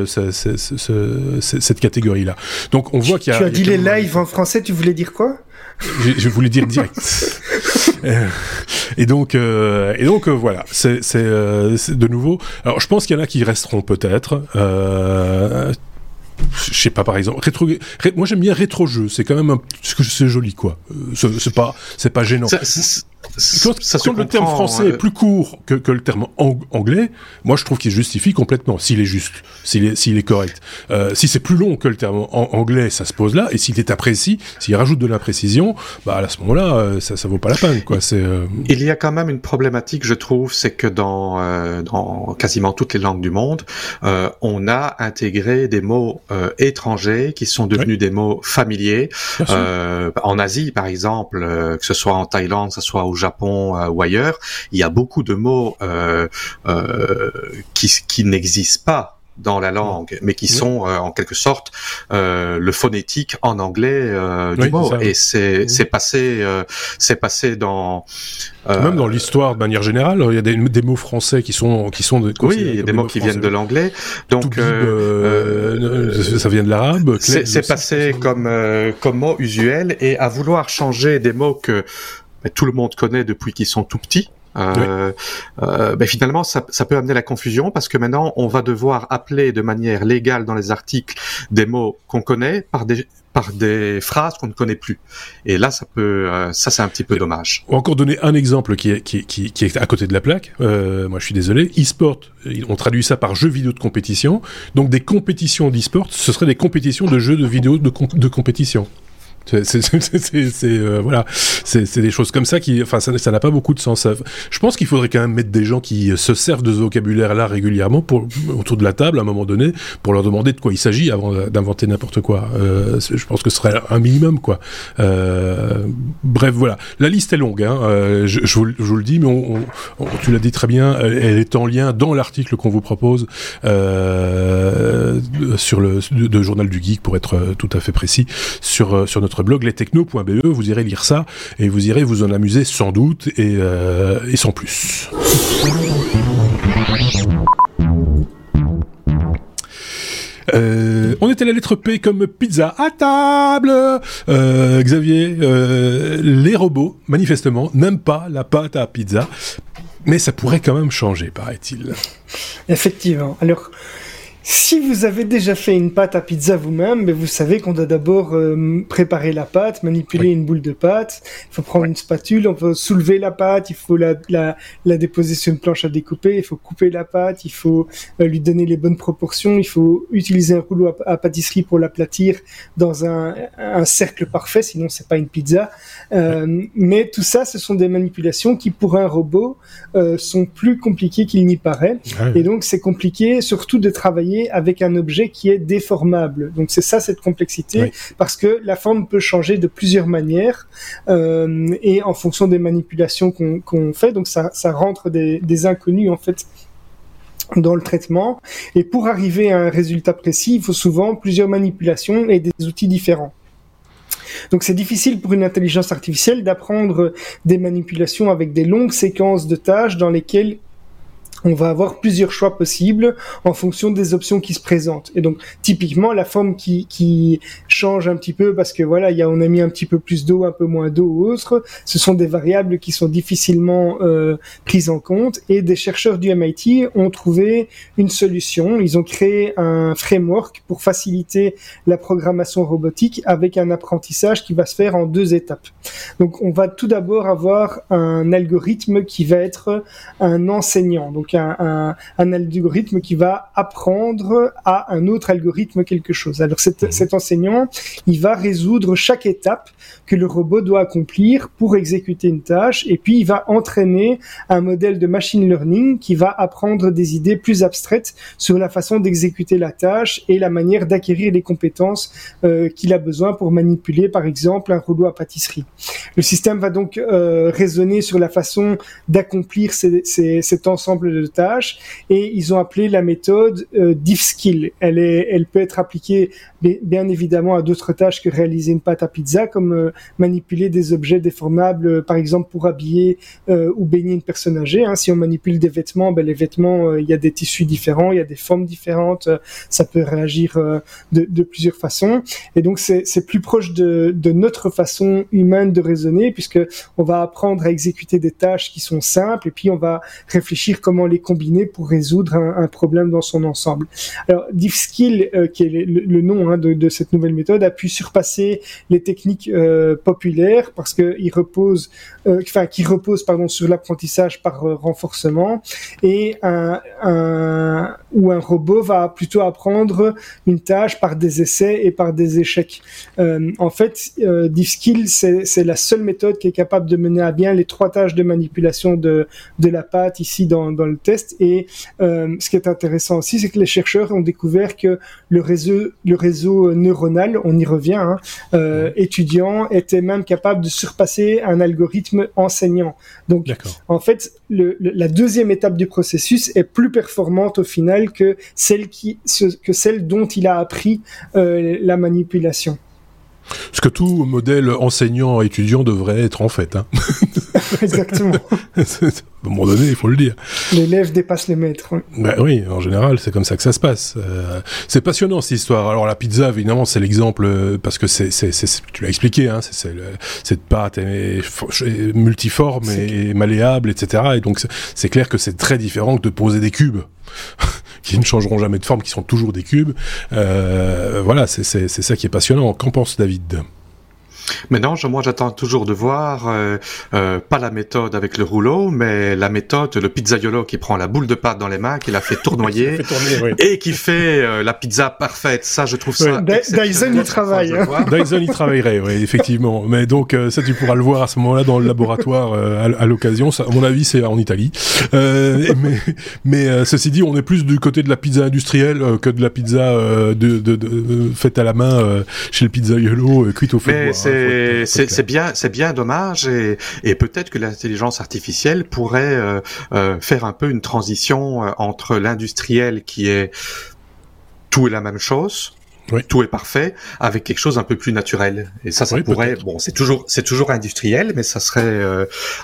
Speaker 1: cette catégorie-là. Donc on voit qu'il y a.
Speaker 2: Tu as dit les lives en français, tu voulais dire quoi?
Speaker 1: Je, voulais dire direct. Euh, et donc, euh, et donc euh, voilà, c'est de nouveau. Alors, je pense qu'il y en a qui resteront peut-être. je sais pas par exemple rétro, moi j'aime bien rétro jeu c'est quand même un, c'est joli quoi c'est pas c'est pas gênant quand, le terme français est euh, plus court que, que le terme anglais, moi je trouve qu'il justifie complètement, s'il est juste, s'il est, correct. Euh, si c'est plus long que le terme anglais, ça se pose là, et s'il est imprécis, s'il rajoute de l'imprécision, bah à ce moment-là, euh, ça, ça vaut pas la peine, quoi. C'est. Euh,
Speaker 3: Il y a quand même une problématique, je trouve, c'est que dans dans quasiment toutes les langues du monde, on a intégré des mots étrangers qui sont devenus des mots familiers. en Asie, par exemple, que ce soit en Thaïlande, que ce soit au Japon ou ailleurs, il y a beaucoup de mots euh, euh, qui, qui n'existent pas dans la langue, mais qui sont euh, en quelque sorte euh, le phonétique en anglais euh, du mot. Et c'est c'est passé c'est passé dans
Speaker 1: même dans l'histoire de manière générale. Il y a des, des, mots français qui sont qui sont
Speaker 3: oui, il y a des mots, qui viennent de l'anglais. Donc
Speaker 1: ça vient de l'arabe.
Speaker 3: C'est passé comme comme mot usuel et à vouloir changer des mots que tout le monde connaît depuis qu'ils sont tout petits. Euh, euh, ben finalement, ça, ça, peut amener la confusion parce que maintenant, on va devoir appeler de manière légale dans les articles des mots qu'on connaît par des par des phrases qu'on ne connaît plus. Et là, ça peut, euh, ça c'est un petit peu dommage.
Speaker 1: On va encore donner un exemple qui est, qui, qui, qui est à côté de la plaque. Moi, je suis désolé. E-sport, on traduit ça par jeux vidéo de compétition. Donc, des compétitions d'e-sport, ce seraient des compétitions de jeux de vidéo de, de compétition. C'est euh, voilà, c'est des choses comme ça qui, enfin, ça n'a pas beaucoup de sens. Je pense qu'il faudrait quand même mettre des gens qui se servent de ce vocabulaire-là régulièrement pour autour de la table à un moment donné pour leur demander de quoi il s'agit avant d'inventer n'importe quoi. Euh, je pense que ce serait un minimum, quoi. Euh, bref, voilà. La liste est longue. Hein. Euh, je, je, vous, le dis, mais tu l'as dit très bien. Elle est en lien dans l'article qu'on vous propose euh, sur le de, journal du geek pour être tout à fait précis sur sur notre blog lestechno.be, vous irez lire ça et vous irez vous en amuser sans doute et, euh, sans plus. Euh, on était à la lettre P comme pizza à table. Euh, Xavier, les robots, manifestement, n'aiment pas la pâte à pizza, mais ça pourrait quand même changer, paraît-il.
Speaker 2: Effectivement. Alors, si vous avez déjà fait une pâte à pizza vous-même, vous savez qu'on doit d'abord euh, préparer la pâte, manipuler une boule de pâte. Il faut prendre une spatule, on peut soulever la pâte, il faut la, la, la, déposer sur une planche à découper, il faut couper la pâte, il faut euh, lui donner les bonnes proportions, il faut utiliser un rouleau à, pâtisserie pour l'aplatir dans un, un, cercle parfait, sinon c'est pas une pizza. Euh, mais tout ça, ce sont des manipulations qui, pour un robot, sont plus compliquées qu'il n'y paraît. Et donc c'est compliqué, surtout de travailler avec un objet qui est déformable. Donc c'est ça cette complexité, parce que la forme peut changer de plusieurs manières euh, et en fonction des manipulations qu'on fait. Donc ça, ça rentre des, des inconnus en fait dans le traitement. Et pour arriver à un résultat précis, il faut souvent plusieurs manipulations et des outils différents. Donc c'est difficile pour une intelligence artificielle d'apprendre des manipulations avec des longues séquences de tâches dans lesquelles on va avoir plusieurs choix possibles en fonction des options qui se présentent. Et donc, typiquement, la forme qui, qui change un petit peu parce que voilà, il y a, on a mis un petit peu plus d'eau, un peu moins d'eau ou autre. Ce sont des variables qui sont difficilement euh, prises en compte. Et des chercheurs du MIT ont trouvé une solution. Ils ont créé un framework pour faciliter la programmation robotique avec un apprentissage qui va se faire en deux étapes. Donc, on va tout d'abord avoir un algorithme qui va être un enseignant. Un, algorithme qui va apprendre à un autre algorithme quelque chose. Alors mhm. cet, enseignant, il va résoudre chaque étape que le robot doit accomplir pour exécuter une tâche et puis il va entraîner un modèle de machine learning qui va apprendre des idées plus abstraites sur la façon d'exécuter la tâche et la manière d'acquérir les compétences euh, qu'il a besoin pour manipuler par exemple un rouleau à pâtisserie. Le système va donc euh, raisonner sur la façon d'accomplir cet ensemble tâches et ils ont appelé la méthode euh, skill Elle, est, elle peut être appliquée bien évidemment à d'autres tâches que réaliser une pâte à pizza, comme euh, manipuler des objets déformables, euh, par exemple pour habiller euh, ou baigner une personne âgée. Hein. Si on manipule des vêtements, ben, les vêtements, il y a des tissus différents, il y a des formes différentes, ça peut réagir de, de, plusieurs façons. Et donc c'est plus proche de, de, notre façon humaine de raisonner, puisque on va apprendre à exécuter des tâches qui sont simples, et puis on va réfléchir comment les combiner pour résoudre un, problème dans son ensemble. Alors, DeepSkill, euh, qui est le, nom hein, de, cette nouvelle méthode, a pu surpasser les techniques euh, populaires parce qu'il repose, euh, enfin, qui repose pardon sur l'apprentissage par renforcement et un, où un robot va plutôt apprendre une tâche par des essais et par des échecs. en fait, DeepSkill, c'est la seule méthode qui est capable de mener à bien les trois tâches de manipulation de, de la pâte ici dans, dans le test. Et euh, ce qui est intéressant aussi, c'est que les chercheurs ont découvert que le réseau, le réseau neuronal, on y revient, hein, euh, étudiant, était même capable de surpasser un algorithme enseignant. Donc, en fait, le, la deuxième étape du processus est plus performante au final que celle qui, que celle dont il a appris euh, la manipulation.
Speaker 1: Ce que tout modèle enseignant-étudiant devrait être en fait. Hein.
Speaker 2: Exactement.
Speaker 1: à un moment donné, il faut le dire.
Speaker 2: L'élève dépasse les maîtres.
Speaker 1: Ben oui, en général, c'est comme ça que ça se passe. Euh, c'est passionnant cette histoire. Alors la pizza, évidemment, c'est l'exemple euh, parce que c'est, tu l'as expliqué, hein, c'est, cette pâte est, multiforme et malléable, etc. Et donc c'est clair que c'est très différent que de poser des cubes. qui ne changeront jamais de forme, qui sont toujours des cubes. Euh, voilà, c'est ça qui est passionnant. Qu'en pense David?
Speaker 3: Mais non, moi j'attends toujours de voir, euh, euh, pas la méthode avec le rouleau, mais la méthode, le pizzaiolo qui prend la boule de pâte dans les mains, qui la fait tournoyer, et qui fait euh, la pizza parfaite. Ça, je trouve ça.
Speaker 2: Dyson y travaille. Hein.
Speaker 1: Dyson y travaillerait, oui, effectivement. Mais donc euh, ça, tu pourras le voir à ce moment-là dans le laboratoire euh, à, l'occasion. À mon avis, c'est en Italie. mais mais ceci dit, on est plus du côté de la pizza industrielle que de la pizza de, de, de, faite à la main chez le pizzaiolo cuite au feu de bois.
Speaker 3: Hein c'est bien, c'est bien dommage et, et peut-être que l'intelligence artificielle pourrait euh, euh, faire un peu une transition euh, entre l'industriel qui est tout est la même chose. Tout est parfait avec quelque chose un peu plus naturel. Et ça, ça pourrait. Bon, c'est toujours, c'est toujours industriel, mais ça serait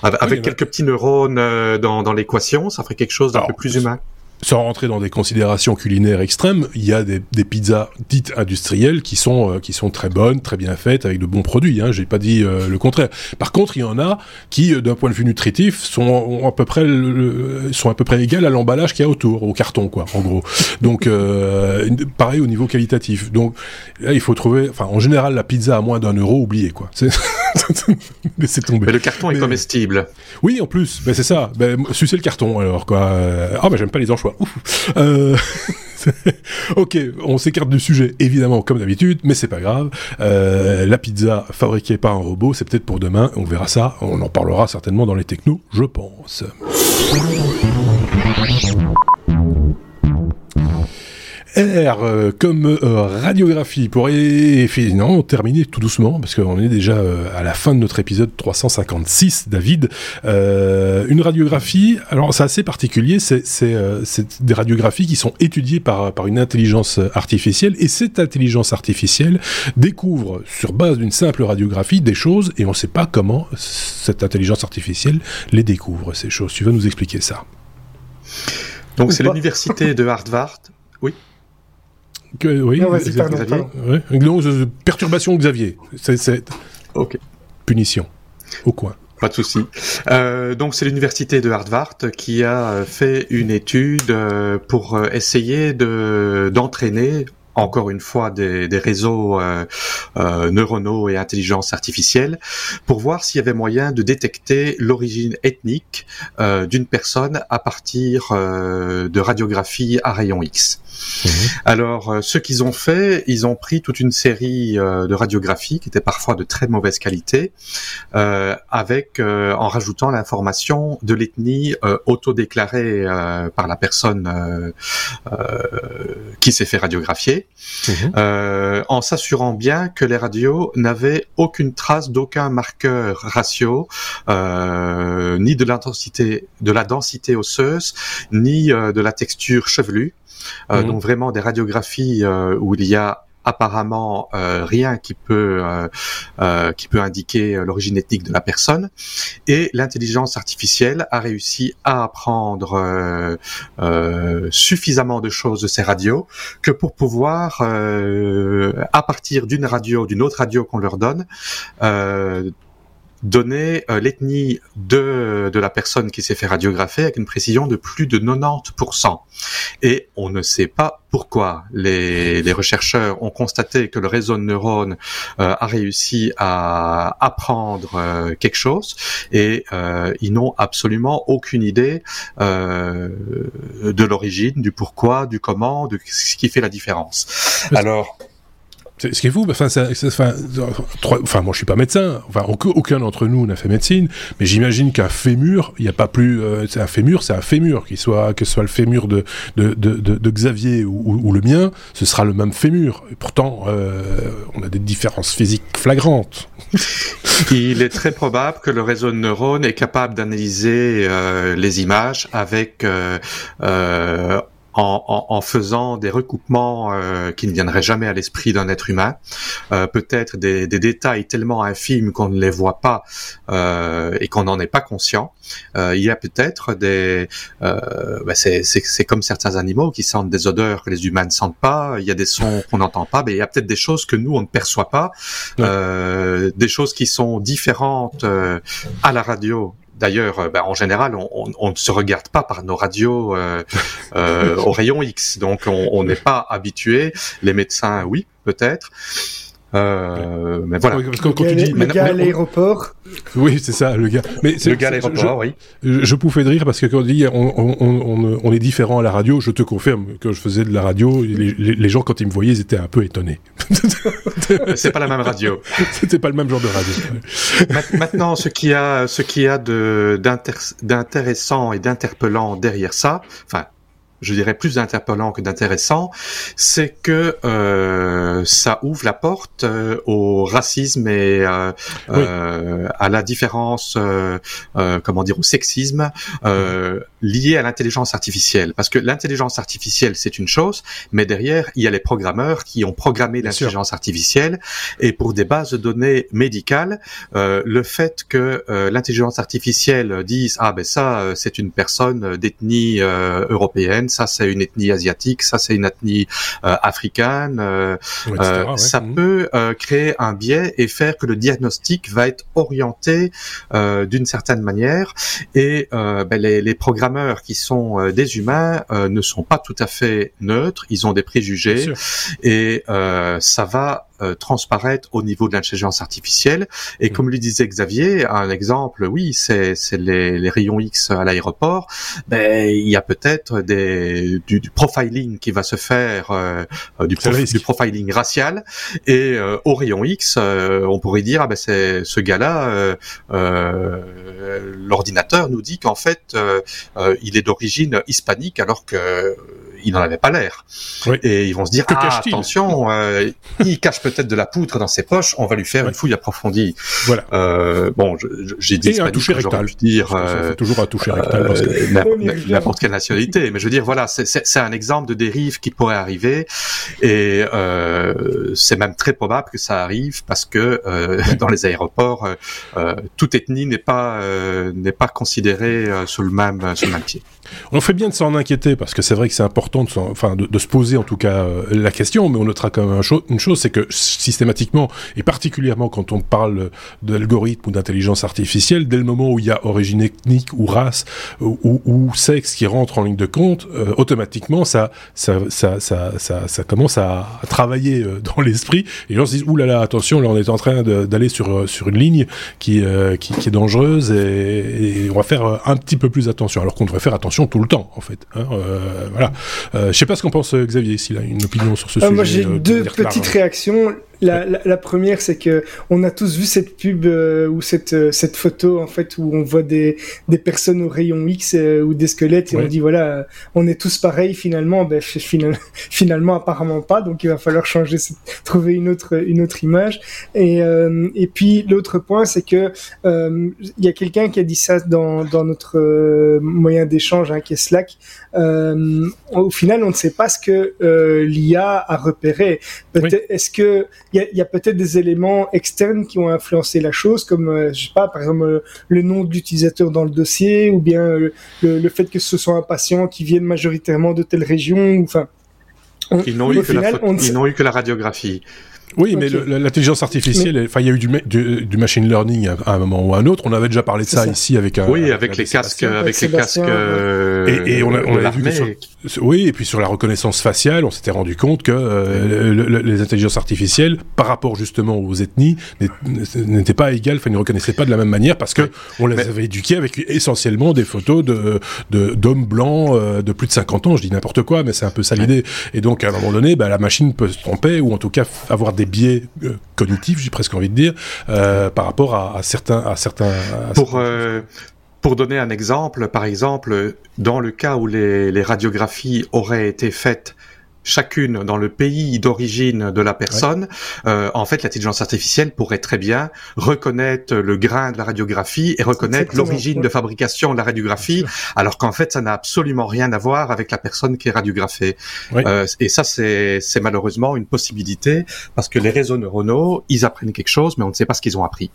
Speaker 3: avec quelques petits neurones dans, dans l'équation, ça ferait quelque chose d'un peu plus humain
Speaker 1: sans rentrer dans des considérations culinaires extrêmes, il y a des, des pizzas dites industrielles qui sont euh, qui sont très bonnes, très bien faites, avec de bons produits. Hein, J'ai pas dit euh, le contraire. Par contre, il y en a qui, euh, d'un point de vue nutritif, sont à peu près sont à peu près égales à l'emballage qu'il y a autour, au carton, quoi, en gros. Donc, pareil au niveau qualitatif. Donc, là, il faut trouver. Enfin, en général, la pizza à moins d'un euro, oubliez quoi.
Speaker 3: Laissez tomber. Mais le carton est comestible.
Speaker 1: Oui, en plus. Ben, c'est ça. Ben, sucez le carton alors quoi. Ah ben j'aime pas les anchois. Euh, ok, on s'écarte du sujet, évidemment, comme d'habitude, mais c'est pas grave. Euh, la pizza fabriquée par un robot, c'est peut-être pour demain. On verra ça. On en parlera certainement dans les technos, je pense. R euh, comme euh, radiographie pour non, terminer tout doucement parce qu'on est déjà euh, à la fin de notre épisode 356 David. Une radiographie alors c'est assez particulier c'est des radiographies qui sont étudiées par par une intelligence artificielle et cette intelligence artificielle découvre sur base d'une simple radiographie des choses et on ne sait pas comment cette intelligence artificielle les découvre ces choses. Tu vas nous expliquer ça?
Speaker 3: Donc c'est l'université de Harvard. Oui?
Speaker 1: Oui, perturbation Xavier. C'est
Speaker 3: ok.
Speaker 1: Punition. Au coin.
Speaker 3: Pas de souci. Euh, donc c'est l'université de Harvard qui a fait une étude euh, pour euh, essayer de d'entraîner encore une fois des, des réseaux euh, euh, neuronaux et intelligence artificielle pour voir s'il y avait moyen de détecter l'origine ethnique euh, d'une personne à partir euh, de radiographie à rayon X. Mhm. Alors, euh, ce qu'ils ont fait, ils ont pris toute une série de radiographies qui étaient parfois de très mauvaise qualité, avec en rajoutant l'information de l'ethnie autodéclarée par la personne qui s'est fait radiographier Mhm. Euh, en s'assurant bien que les radios n'avaient aucune trace d'aucun marqueur ratio, euh, ni de l'intensité, de la densité osseuse, ni euh, de la texture chevelue. Mhm. Donc vraiment des radiographies où il y a apparemment euh, rien qui peut euh, euh, qui peut indiquer l'origine ethnique de la personne et l'intelligence artificielle a réussi à apprendre suffisamment de choses de ces radios que pour pouvoir à partir d'une radio d'une autre radio qu'on leur donne donner l'ethnie de, de la personne qui s'est fait radiographer avec une précision de plus de 90%. Et on ne sait pas pourquoi. Les, les chercheurs ont constaté que le réseau de neurones a réussi à apprendre quelque chose et ils n'ont absolument aucune idée de l'origine, du pourquoi, du comment, de ce qui fait la différence. Alors,
Speaker 1: ce qui est fou, enfin, moi je suis pas médecin, enfin, aucun d'entre nous n'a fait médecine, mais j'imagine qu'un fémur, il n'y a pas plus, euh, c'est un fémur, c'est un fémur, qu'il soit, que ce soit le fémur de, Xavier ou, le mien, ce sera le même fémur. Pourtant, euh, on a des différences physiques flagrantes.
Speaker 3: il est très probable que le réseau de neurones est capable d'analyser euh, les images avec euh, euh en, en, faisant des recoupements euh, qui ne viendraient jamais à l'esprit d'un être humain, euh, peut-être des, des, détails tellement infimes qu'on ne les voit pas euh, et qu'on n'en est pas conscient. Euh, il y a peut-être des, euh, ben c'est comme certains animaux qui sentent des odeurs que les humains ne sentent pas. Il y a des sons qu'on n'entend pas, mais il y a peut-être des choses que nous on ne perçoit pas, des choses qui sont différentes à la radio D'ailleurs, euh, ben, en général, on, ne se regarde pas par nos radios euh, euh, au rayon X, donc on n'est pas habitué. Les médecins, oui, peut-être. Euh, mais voilà.
Speaker 2: parce que, quand tu dis, le gars à l'aéroport.
Speaker 1: Oui, c'est ça, le gars.
Speaker 3: Mais le gars à l'aéroport, oui.
Speaker 1: Je, pouvais de rire parce que quand on dit on, on, on, est différent à la radio, je te confirme que je faisais de la radio. Les, les, gens, quand ils me voyaient, ils étaient un peu étonnés.
Speaker 3: c'est pas la même radio.
Speaker 1: C'était pas le même genre de radio.
Speaker 3: Maintenant, ce qui a, ce qui a de d'intéressant et d'interpellant derrière ça, enfin je dirais plus interpellant que d'intéressant, c'est que euh, ça ouvre la porte euh, au racisme et euh, euh à la différence, euh, comment dire, au sexisme lié à l'intelligence artificielle. Parce que l'intelligence artificielle, c'est une chose, mais derrière, il y a les programmeurs qui ont programmé l'intelligence artificielle. Et pour des bases de données médicales, le fait que l'intelligence artificielle dise ah ben ça, c'est une personne d'ethnie européenne ça c'est une ethnie asiatique, ça c'est une ethnie euh, africaine. Euh, euh, ça mhm. peut créer un biais et faire que le diagnostic va être orienté d'une certaine manière. Et ben, les, les, programmeurs qui sont des humains ne sont pas tout à fait neutres, ils ont des préjugés et ça va euh, transparaître au niveau de l'intelligence artificielle. Et mm. comme le disait Xavier, un exemple, oui, c'est les, les, rayons X à l'aéroport. Ben, il y a peut-être des du, du, profiling qui va se faire, euh, euh du, du, profiling racial. Et euh, au rayon X, on pourrait dire, ah ben c'est ce gars-là, l'ordinateur nous dit qu'en fait, il est d'origine hispanique, alors que il n'en avait pas l'air. Et ils vont se dire, ah, attention, euh, il cache peut-être de la poutre dans ses poches, on va lui faire une fouille approfondie.
Speaker 1: Voilà.
Speaker 3: Euh, bon, j'ai dit
Speaker 1: un toucher rectal.
Speaker 3: dire euh,
Speaker 1: toujours un toucher rectal.
Speaker 3: Euh, n'importe quelle nationalité. Mais je veux dire, voilà, c'est un exemple de dérive qui pourrait arriver, et euh, c'est même très probable que ça arrive parce que euh, dans les aéroports, toute ethnie n'est pas n'est pas considérée sur le même sur le même pied.
Speaker 1: On fait bien de s'en inquiéter parce que c'est vrai que c'est important de, enfin, de, se poser en tout cas euh, la question, mais on notera quand même une chose, c'est que systématiquement, et particulièrement quand on parle d'algorithme ou d'intelligence artificielle, dès le moment où il y a origine ethnique ou race ou, ou, sexe qui rentre en ligne de compte, euh, automatiquement ça ça, ça, ça, ça, commence à, travailler euh, dans l'esprit et les gens se disent, oulala, attention, là on est en train d'aller sur, sur une ligne qui, qui, qui, est dangereuse et, et on va faire un petit peu plus attention, alors qu'on devrait faire attention tout le temps, en fait. Hein, euh, voilà. Euh, je sais pas ce qu'en pense euh, Xavier, s'il a une opinion sur ce sujet.
Speaker 2: Moi, j'ai deux petites réactions. La, la, première, c'est que on a tous vu cette pub euh, ou cette euh, cette photo en fait où on voit des des personnes au rayon X euh, ou des squelettes et on dit voilà, on est tous pareils finalement. Ben finalement, finalement apparemment pas. Donc il va falloir changer, trouver une autre une autre image. Et et puis l'autre point, c'est que il y a quelqu'un qui a dit ça dans dans notre moyen d'échange hein, qui est Slack. au final, on ne sait pas ce que l'IA a repéré. Est-ce que il y a, peut-être des éléments externes qui ont influencé la chose, comme euh, je sais pas, par exemple euh, le nom de l'utilisateur dans le dossier, ou bien euh, le, fait que ce soit un patient qui vienne majoritairement de telle région. Enfin,
Speaker 3: ils n'ont eu, eu, que la radiographie.
Speaker 1: Oui, mais l'intelligence artificielle, enfin, il y a eu du, du, machine learning à un moment ou à un autre. On avait déjà parlé de ça, ici avec un.
Speaker 3: Oui, avec les casques, avec les casques.
Speaker 1: et, et, on a, on a vu que oui, et puis sur la reconnaissance faciale, on s'était rendu compte que euh, les intelligences artificielles, par rapport justement aux ethnies, n'étaient pas égales, enfin, ne reconnaissaient pas de la même manière parce que on les avait éduqués avec essentiellement des photos de d'hommes blancs euh, de plus de 50 ans. Je dis n'importe quoi, mais c'est un peu ça l'idée. Et donc à un moment donné, bah, la machine peut se tromper ou en tout cas avoir des biais euh, cognitifs, j'ai presque envie de dire, euh, par rapport à, certains, à certains.
Speaker 3: pour euh, pour donner un exemple, par exemple, dans le cas où les, les radiographies auraient été faites chacune dans le pays d'origine de la personne, euh, en fait, l'intelligence artificielle pourrait très bien reconnaître le grain de la radiographie et reconnaître l'origine de fabrication de la radiographie, alors qu'en fait, ça n'a absolument rien à voir avec la personne qui est radiographée. Euh, et ça, c'est malheureusement une possibilité parce que les réseaux neuronaux, ils apprennent quelque chose, mais on ne sait pas ce qu'ils ont appris.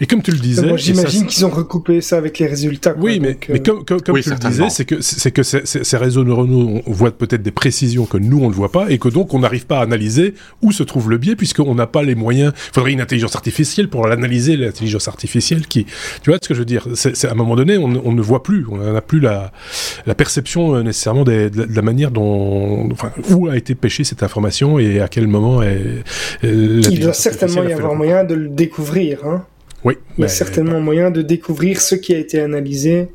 Speaker 1: Et comme tu le disais,
Speaker 2: j'imagine qu'ils ont recoupé ça avec les résultats.
Speaker 1: Oui, mais, mais comme, comme, comme tu le disais, c'est que c'est que ces réseaux neuronaux voient peut-être des précisions que nous on ne voit pas et que donc on n'arrive pas à analyser où se trouve le biais puisqu'on n'a pas les moyens. Il faudrait une intelligence artificielle pour l'analyser, l'intelligence artificielle qui, tu vois ce que je veux dire? C'est à un moment donné, on, ne voit plus, on n'a plus la, la perception euh, nécessairement de, la manière dont, enfin, où a été pêchée cette information et à quel moment. Est,
Speaker 2: Il doit certainement y avoir moyen de le découvrir. Hein.
Speaker 1: Oui.
Speaker 2: Il y a certainement moyen de découvrir ce qui a été analysé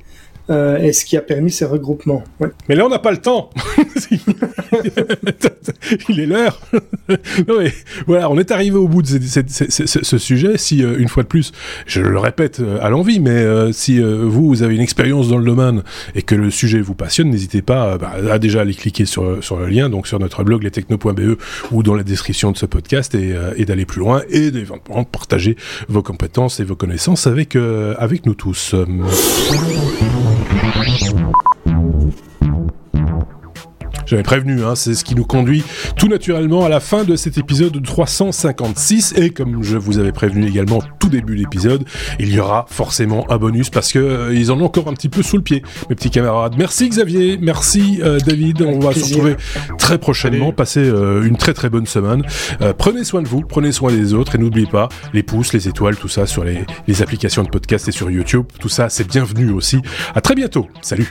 Speaker 2: euh, et ce qui a permis ces regroupements.
Speaker 1: Mais là, on n'a pas le temps. Il est l'heure. voilà, on est arrivé au bout de ce sujet. Si euh, une fois de plus, je le répète euh, à l'envie, mais si vous, vous avez une expérience dans le domaine et que le sujet vous passionne, n'hésitez pas bah, à déjà aller cliquer sur sur le lien, donc sur notre blog lestechno.be ou dans la description de ce podcast et, et d'aller plus loin et d'éventuellement partager vos compétences et vos connaissances avec avec nous tous. 頑張れ頑張れ頑張れ。J'avais prévenu, hein, c'est ce qui nous conduit tout naturellement à la fin de cet épisode 356. Et comme je vous avais prévenu également tout début d'épisode, il y aura forcément un bonus parce que euh, ils en ont encore un petit peu sous le pied, mes petits camarades. Merci Xavier, merci euh, David. On va se retrouver très prochainement. Passez euh, une très très bonne semaine. prenez soin de vous, prenez soin des autres et n'oubliez pas les pouces, les étoiles, tout ça sur les, les applications de podcast et sur YouTube. Tout ça, c'est bienvenu aussi. À très bientôt. Salut.